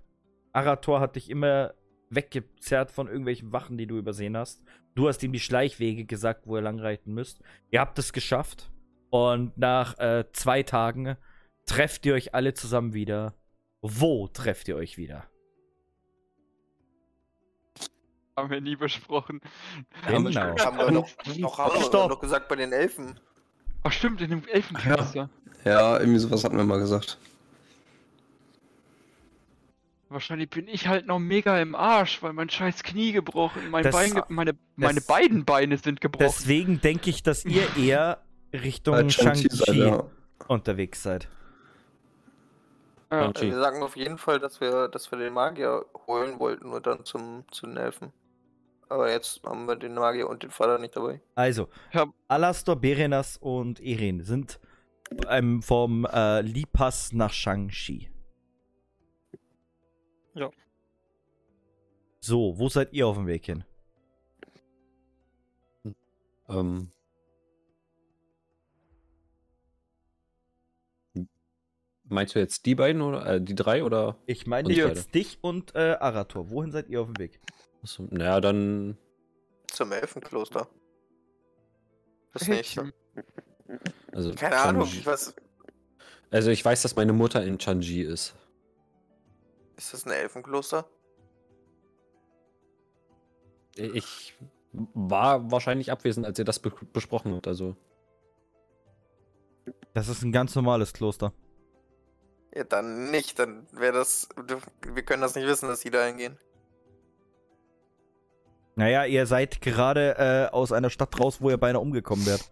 Arator hat dich immer weggezerrt von irgendwelchen Wachen, die du übersehen hast. Du hast ihm die Schleichwege gesagt, wo ihr langreiten müsst. Ihr habt es geschafft. Und nach äh, zwei Tagen trefft ihr euch alle zusammen wieder. Wo trefft ihr euch wieder? haben wir nie besprochen. Genau. Haben wir doch, doch, haben wir doch gesagt bei den Elfen. Ach stimmt, in dem Elfenkloster. Ja, irgendwie sowas hatten wir mal gesagt. Wahrscheinlich bin ich halt noch mega im Arsch, weil mein scheiß Knie gebrochen, mein Das- Bein, ge meine, meine das- beiden Beine sind gebrochen. Deswegen denke ich, dass ihr eher Richtung Shang-Chi unterwegs seid. ja. Shang-Chi. Wir sagen auf jeden Fall, dass wir, dass wir den Magier holen wollten und dann zum, zu den Elfen. Aber jetzt haben wir den Magier und den Vater nicht dabei. Also, Ja. Alastor, Berenas und Eren sind ähm, vom äh, Lipass nach Shang-Chi. Ja. So, wo seid ihr auf dem Weg hin? Ähm. Meinst du jetzt die beiden oder äh, die drei oder? Ich meine jetzt dich und äh, Arator. Wohin seid ihr auf dem Weg? Achso, naja, dann. Zum Elfenkloster. Das nicht. Also Keine Ahnung, Changi- ich weiß. Also ich weiß, dass meine Mutter in Chanji ist. Ist das ein Elfenkloster? Ich war wahrscheinlich abwesend, als ihr das be besprochen habt. Also Das ist ein ganz normales Kloster. Ja, dann nicht. Dann wäre das. Wir können das nicht wissen, dass die da hingehen. Naja, ihr seid gerade äh, aus einer Stadt raus, wo ihr beinahe umgekommen wärt.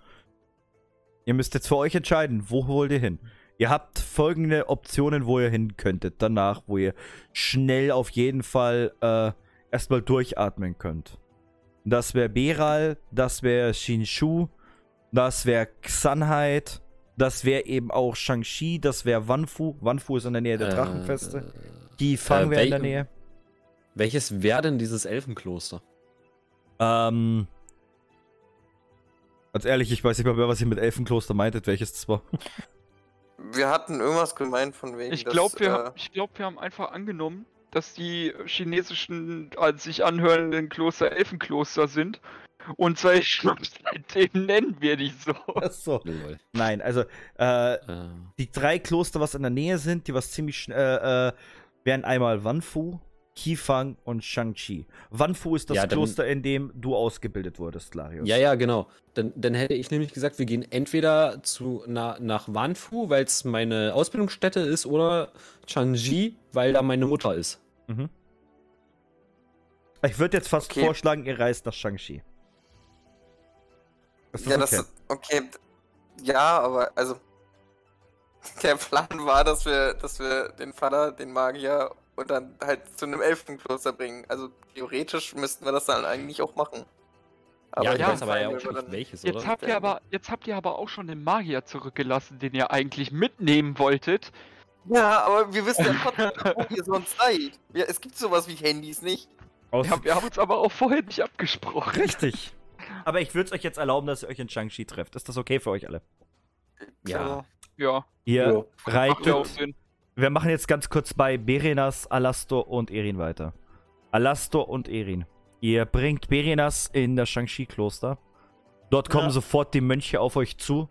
Ihr müsst jetzt für euch entscheiden, wo wollt ihr hin? Ihr habt folgende Optionen, wo ihr hin könntet. Danach, wo ihr schnell auf jeden Fall äh, erstmal durchatmen könnt. das wäre Beral, das wäre Shinshu, das wäre Xanheit, das wäre eben auch Shang-Chi, das wäre Wanfu. Wanfu ist in der Nähe der Drachenfeste. Äh, Die Fang äh, wäre in der Nähe. welches wäre denn dieses Elfenkloster? Ähm. Ganz ehrlich, ich weiß nicht mehr, was ihr mit Elfenkloster meintet, welches das war. Wir hatten irgendwas gemeint von wegen. Ich glaube, wir, äh, ich glaub, wir haben einfach angenommen, dass die chinesischen, als sich anhörenden Kloster Elfenkloster sind. Und seit, seitdem nennen wir die so. Achso. Lol. Nein, also, äh, Äh, die drei Kloster, was in der Nähe sind, die was ziemlich schnell, äh, äh, wären einmal Wanfu, Qifang und Shang-Chi. Wanfu ist das Ja, dann- Kloster, in dem du ausgebildet wurdest, Larius. ja, ja, genau. Dann, dann hätte ich nämlich gesagt, wir gehen entweder zu, na, nach Wanfu, weil es meine Ausbildungsstätte ist, oder Chanji, weil da meine Mutter ist. Mhm. Ich würde jetzt fast Okay. vorschlagen, ihr reist nach Shang-Chi. Ja, okay? das okay. Ja, aber also der Plan war, dass wir, dass wir den Vater, den Magier und dann halt zu einem Elfenkloster bringen. Also theoretisch müssten wir das dann eigentlich auch machen. ja, in ich dem weiß aber ja auch nicht welches, Jetzt oder? habt, ihr aber, jetzt habt ihr aber auch schon den Magier zurückgelassen, den ihr eigentlich mitnehmen wolltet. Ja, aber wir wissen ja trotzdem, wo ihr sonst seid. Ja, es gibt sowas wie Handys nicht. Aus Ja, wir haben uns aber auch vorher nicht abgesprochen. Richtig. Aber ich würde es euch jetzt erlauben, dass ihr euch in Shang-Chi trefft. Ist das okay für euch alle? Ja. Ja, Ihr ja reitet. Wir machen jetzt ganz kurz bei Berenas, Alastor und Erin weiter. Alastor und Erin. Ihr bringt Berenas in das Shang-Chi-Kloster. Dort kommen Ja. sofort die Mönche auf euch zu.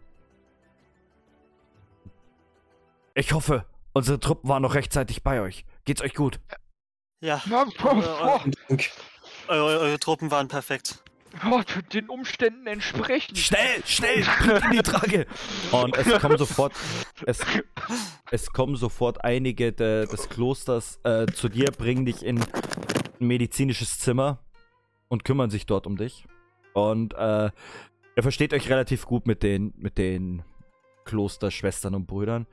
Ich hoffe, unsere Truppen waren noch rechtzeitig bei euch. Geht's euch gut? Ja, Ja, boah, eure, eure Truppen waren perfekt. Boah, den Umständen entsprechend. Schnell, schnell, in die Trage! Und es kommen sofort, es, es kommen sofort einige de, des Klosters äh, zu dir, bringen dich in ein medizinisches Zimmer und kümmern sich dort um dich. Und äh, ihr versteht euch relativ gut mit den, mit den Klosterschwestern und Brüdern.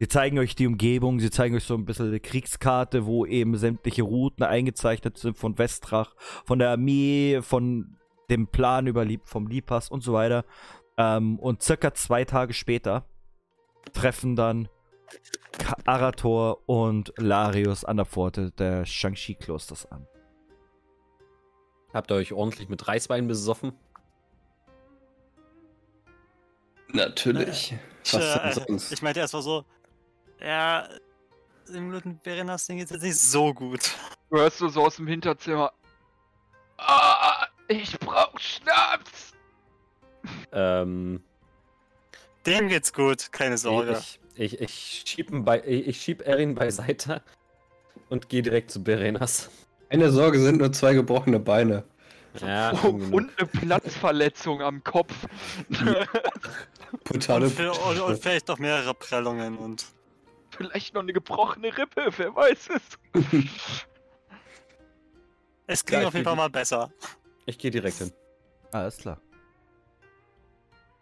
Sie zeigen euch die Umgebung, sie zeigen euch so ein bisschen die Kriegskarte, wo eben sämtliche Routen eingezeichnet sind von Westrach, von der Armee, von dem Plan über Lieb vom Lipas und so weiter. Ähm, und circa zwei Tage später treffen dann Arator und Larius an der Pforte der Shang-Chi-Klosters an. Habt ihr euch ordentlich mit Reiswein besoffen? Natürlich. Ich, Was denn äh, sonst? ich meinte erstmal so, ja, guten Berenas Ding geht's jetzt nicht so gut. Du hörst du so aus dem Hinterzimmer. Ah, ich brauch Schnaps! Ähm, Dem geht's gut, keine Sorge. ich, ich, ich schieb, ihn bei, ich schieb Erin beiseite und gehe direkt zu Berenas. Keine Sorge, sind nur zwei gebrochene Beine. Ja, Oh, und eine Platzverletzung am Kopf. Brutale Und, für, und, und vielleicht noch mehrere Prellungen und. Vielleicht noch eine gebrochene Rippe, wer weiß es. Es klingt Ja, auf jeden Fall mal besser. Ich gehe direkt hin. Alles klar.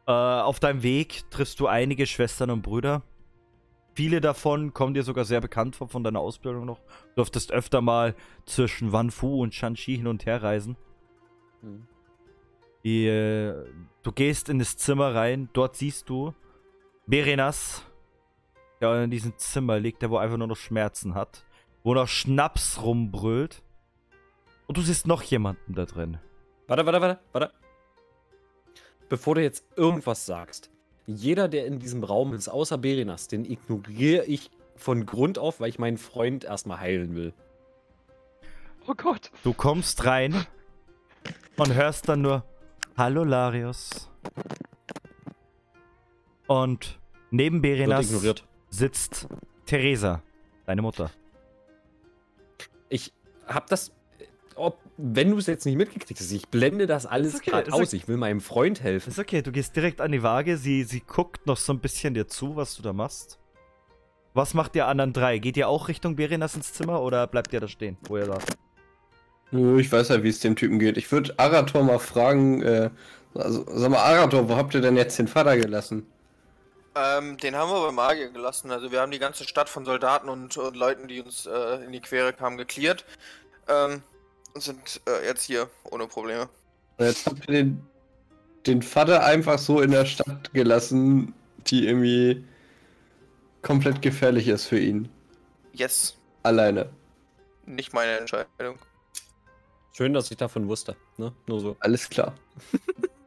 Äh, auf deinem Weg triffst du einige Schwestern und Brüder. Viele davon kommen dir sogar sehr bekannt vor von deiner Ausbildung noch. Du durftest öfter mal zwischen Wanfu und Shanxi hin und her reisen. Hm. Die, äh, du gehst in das Zimmer rein, dort siehst du Berenas, der in diesem Zimmer liegt, der wo einfach nur noch Schmerzen hat, wo noch Schnaps rumbrüllt. Und du siehst noch jemanden da drin. Warte, warte, warte, warte. Bevor du jetzt irgendwas sagst, jeder, der in diesem Raum ist, außer Berenas, den ignoriere ich von Grund auf, weil ich meinen Freund erstmal heilen will. Oh Gott. Du kommst rein und hörst dann nur Hallo Larius. Und neben Wird Berenas ignoriert. Sitzt Theresa, deine Mutter. Ich hab das. Ob, wenn du es jetzt nicht mitgekriegt hast, ich blende das alles okay, gerade aus. okay. Ich will meinem Freund helfen. Ist okay, du gehst direkt an die Waage. Sie, sie guckt noch so ein bisschen dir zu, was du da machst. Was macht ihr anderen drei? Geht ihr auch Richtung Berenas ins Zimmer oder bleibt ihr da stehen, wo ihr da? Nö, Ich weiß ja, wie es dem Typen geht. Ich würde Arator mal fragen, äh, also, sag mal, Arator, wo habt ihr denn jetzt den Vater gelassen? Ähm, den haben wir bei Magier gelassen. Also wir haben die ganze Stadt von Soldaten und, und Leuten, die uns äh, in die Quere kamen, geklärt. Ähm, sind äh, jetzt hier ohne Probleme. Jetzt habt ihr den, den Vater einfach so in der Stadt gelassen, die irgendwie komplett gefährlich ist für ihn. Yes. Alleine. Nicht meine Entscheidung. Schön, dass ich davon wusste. Ne? Nur so. Alles klar.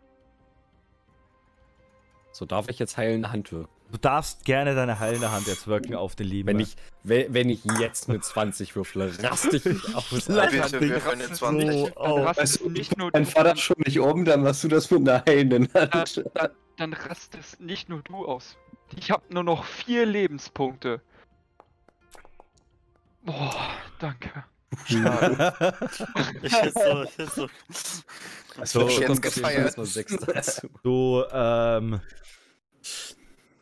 So darf ich jetzt heilende Hand wirken. Du darfst gerne deine heilende Hand jetzt wirken auf den lieben. Wenn ich, wenn, wenn ich jetzt mit 20 würfle, raste ich mich aus. Bitte, wir können so 20. auf. Dann rastet Weißt du, nicht nur Dein Vater schon nicht um, dann machst du das mit einer heilenden Hand. Dann, dann rastest nicht nur du aus. Ich habe nur noch vier Lebenspunkte. Boah, danke. Ich jetzt so, ich jetzt so. So, jetzt kommt gefeiert. Du, ähm,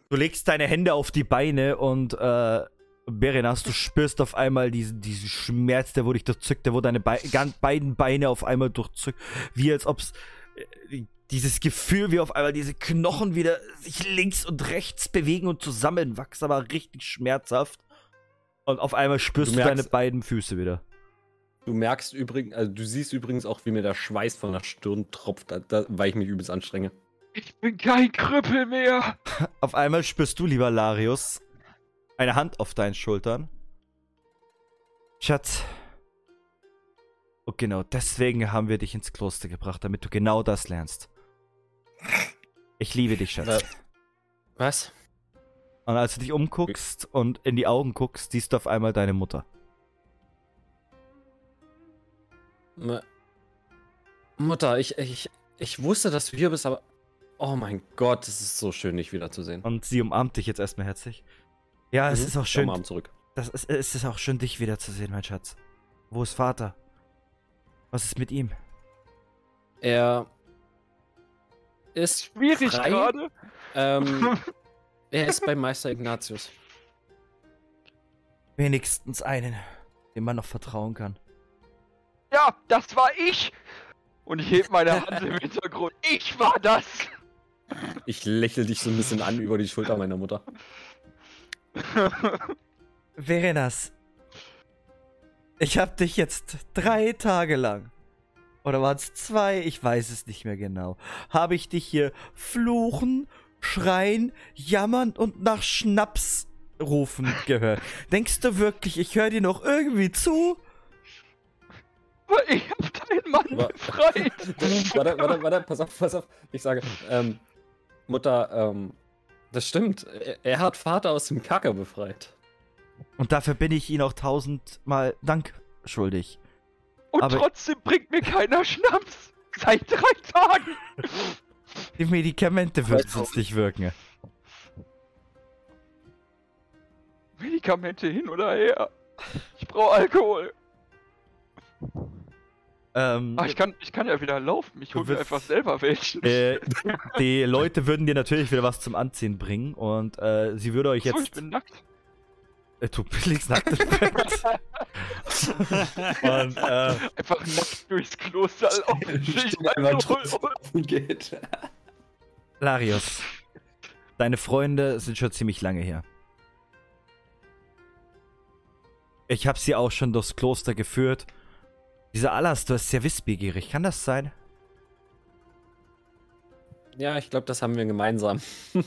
du legst deine Hände auf die Beine und, äh, Berenas, du spürst auf einmal diesen, diesen Schmerz, der wo dich durchzückt, der wo deine Be beiden Beine auf einmal durchzückt, wie als ob's äh, dieses Gefühl, wie auf einmal diese Knochen wieder sich links und rechts bewegen und zusammenwachsen, aber richtig schmerzhaft. Und auf einmal spürst Du du, deine beiden Füße wieder. Du merkst übrigens, also du siehst übrigens auch, wie mir der Schweiß von der Stirn tropft, da, da, weil ich mich übelst anstrenge. Ich bin kein Krüppel mehr. Auf einmal spürst du, lieber Larius, eine Hand auf deinen Schultern. Schatz. Und genau deswegen haben wir dich ins Kloster gebracht, damit du genau das lernst. Ich liebe dich, Schatz. Äh, Was? Und als du dich umguckst und in die Augen guckst, siehst du auf einmal deine Mutter. M- Mutter, ich, ich, ich wusste, dass du hier bist, aber. Oh mein Gott, es ist so schön, dich wiederzusehen. Und sie umarmt dich jetzt erstmal herzlich. Ja, es Mhm. ist auch schön. mal zurück. Das ist, es ist auch schön, dich wiederzusehen, mein Schatz. Wo ist Vater? Was ist mit ihm? Er ist Schwierig frei. gerade. Ähm, er ist bei Meister Ignatius. Wenigstens einen, dem man noch vertrauen kann. Ja, das war ich. Und ich heb meine Hand im Hintergrund. Ich war das. Ich lächle dich so ein bisschen an über die Schulter meiner Mutter. Verenas, ich hab dich jetzt drei Tage lang, oder waren es zwei, ich weiß es nicht mehr genau, habe ich dich hier fluchen, schreien, jammern und nach Schnaps rufen gehört. Denkst du wirklich, ich höre dir noch irgendwie zu? Aber ich hab deinen Mann befreit. warte, warte, warte, pass auf, pass auf. Ich sage, ähm, Mutter, ähm, das stimmt. Er, er hat Vater aus dem Kacker befreit. Und dafür bin ich Ihnen auch tausendmal Dank schuldig. Und Aber- trotzdem bringt mir keiner Schnaps. Seit drei Tagen. Die Medikamente würden sonst nicht wirken. Medikamente hin oder her. Ich brauche Alkohol. Ähm, Ah, ich kann, ich kann ja wieder laufen. Ich Du hol mir einfach selber welche. äh, die Leute würden dir natürlich wieder was zum Anziehen bringen und äh, sie würde euch Achso, ich jetzt. bin nackt. Äh, du liegst nackt im Bett. und äh, Einfach nackt durchs Kloster laufen. Ich geht. Larius, deine Freunde sind schon ziemlich lange hier. Ich habe sie auch schon durchs Kloster geführt. Dieser Alastor ist sehr wissbegierig, kann das sein? Ja, ich glaube, das haben wir gemeinsam.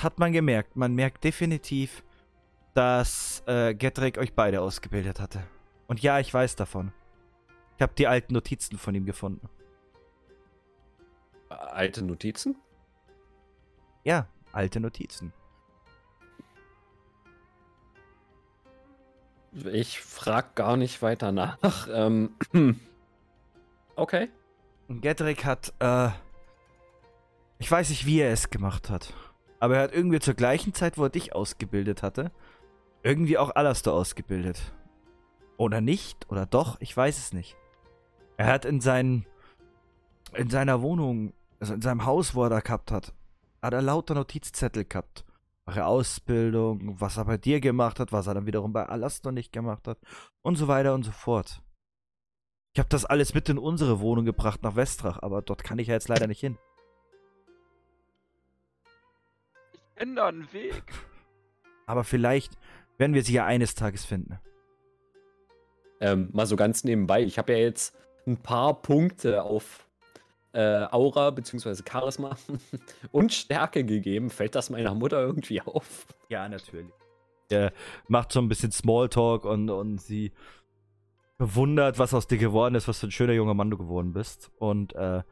Das hat man gemerkt. Man merkt definitiv, dass äh, Gedrick euch beide ausgebildet hatte. Und ja, ich weiß davon. Ich habe die alten Notizen von ihm gefunden. Alte Notizen? Ja, alte Notizen. Ich frag gar nicht weiter nach. Ähm, okay. Gedrick hat, äh, ich weiß nicht, wie er es gemacht hat. Aber er hat irgendwie zur gleichen Zeit, wo er dich ausgebildet hatte, irgendwie auch Alastor ausgebildet. Oder nicht, oder doch, ich weiß es nicht. Er hat in seinen, in seiner Wohnung, also in seinem Haus, wo er da gehabt hat, hat er lauter Notizzettel gehabt. Eure Ausbildung, was er bei dir gemacht hat, was er dann wiederum bei Alastor nicht gemacht hat und so weiter und so fort. Ich habe das alles mit in unsere Wohnung gebracht nach Westrach, aber dort kann ich ja jetzt leider nicht hin. Ich kenne da einen Weg. Aber vielleicht werden wir sie ja eines Tages finden. Ähm, mal so ganz nebenbei. Ich habe ja jetzt ein paar Punkte auf äh, Aura bzw. Charisma und Stärke gegeben. Fällt das meiner Mutter irgendwie auf? Ja, natürlich. Er macht schon ein bisschen Smalltalk und, und sie bewundert, was aus dir geworden ist, was für ein schöner junger Mann du geworden bist. Und äh,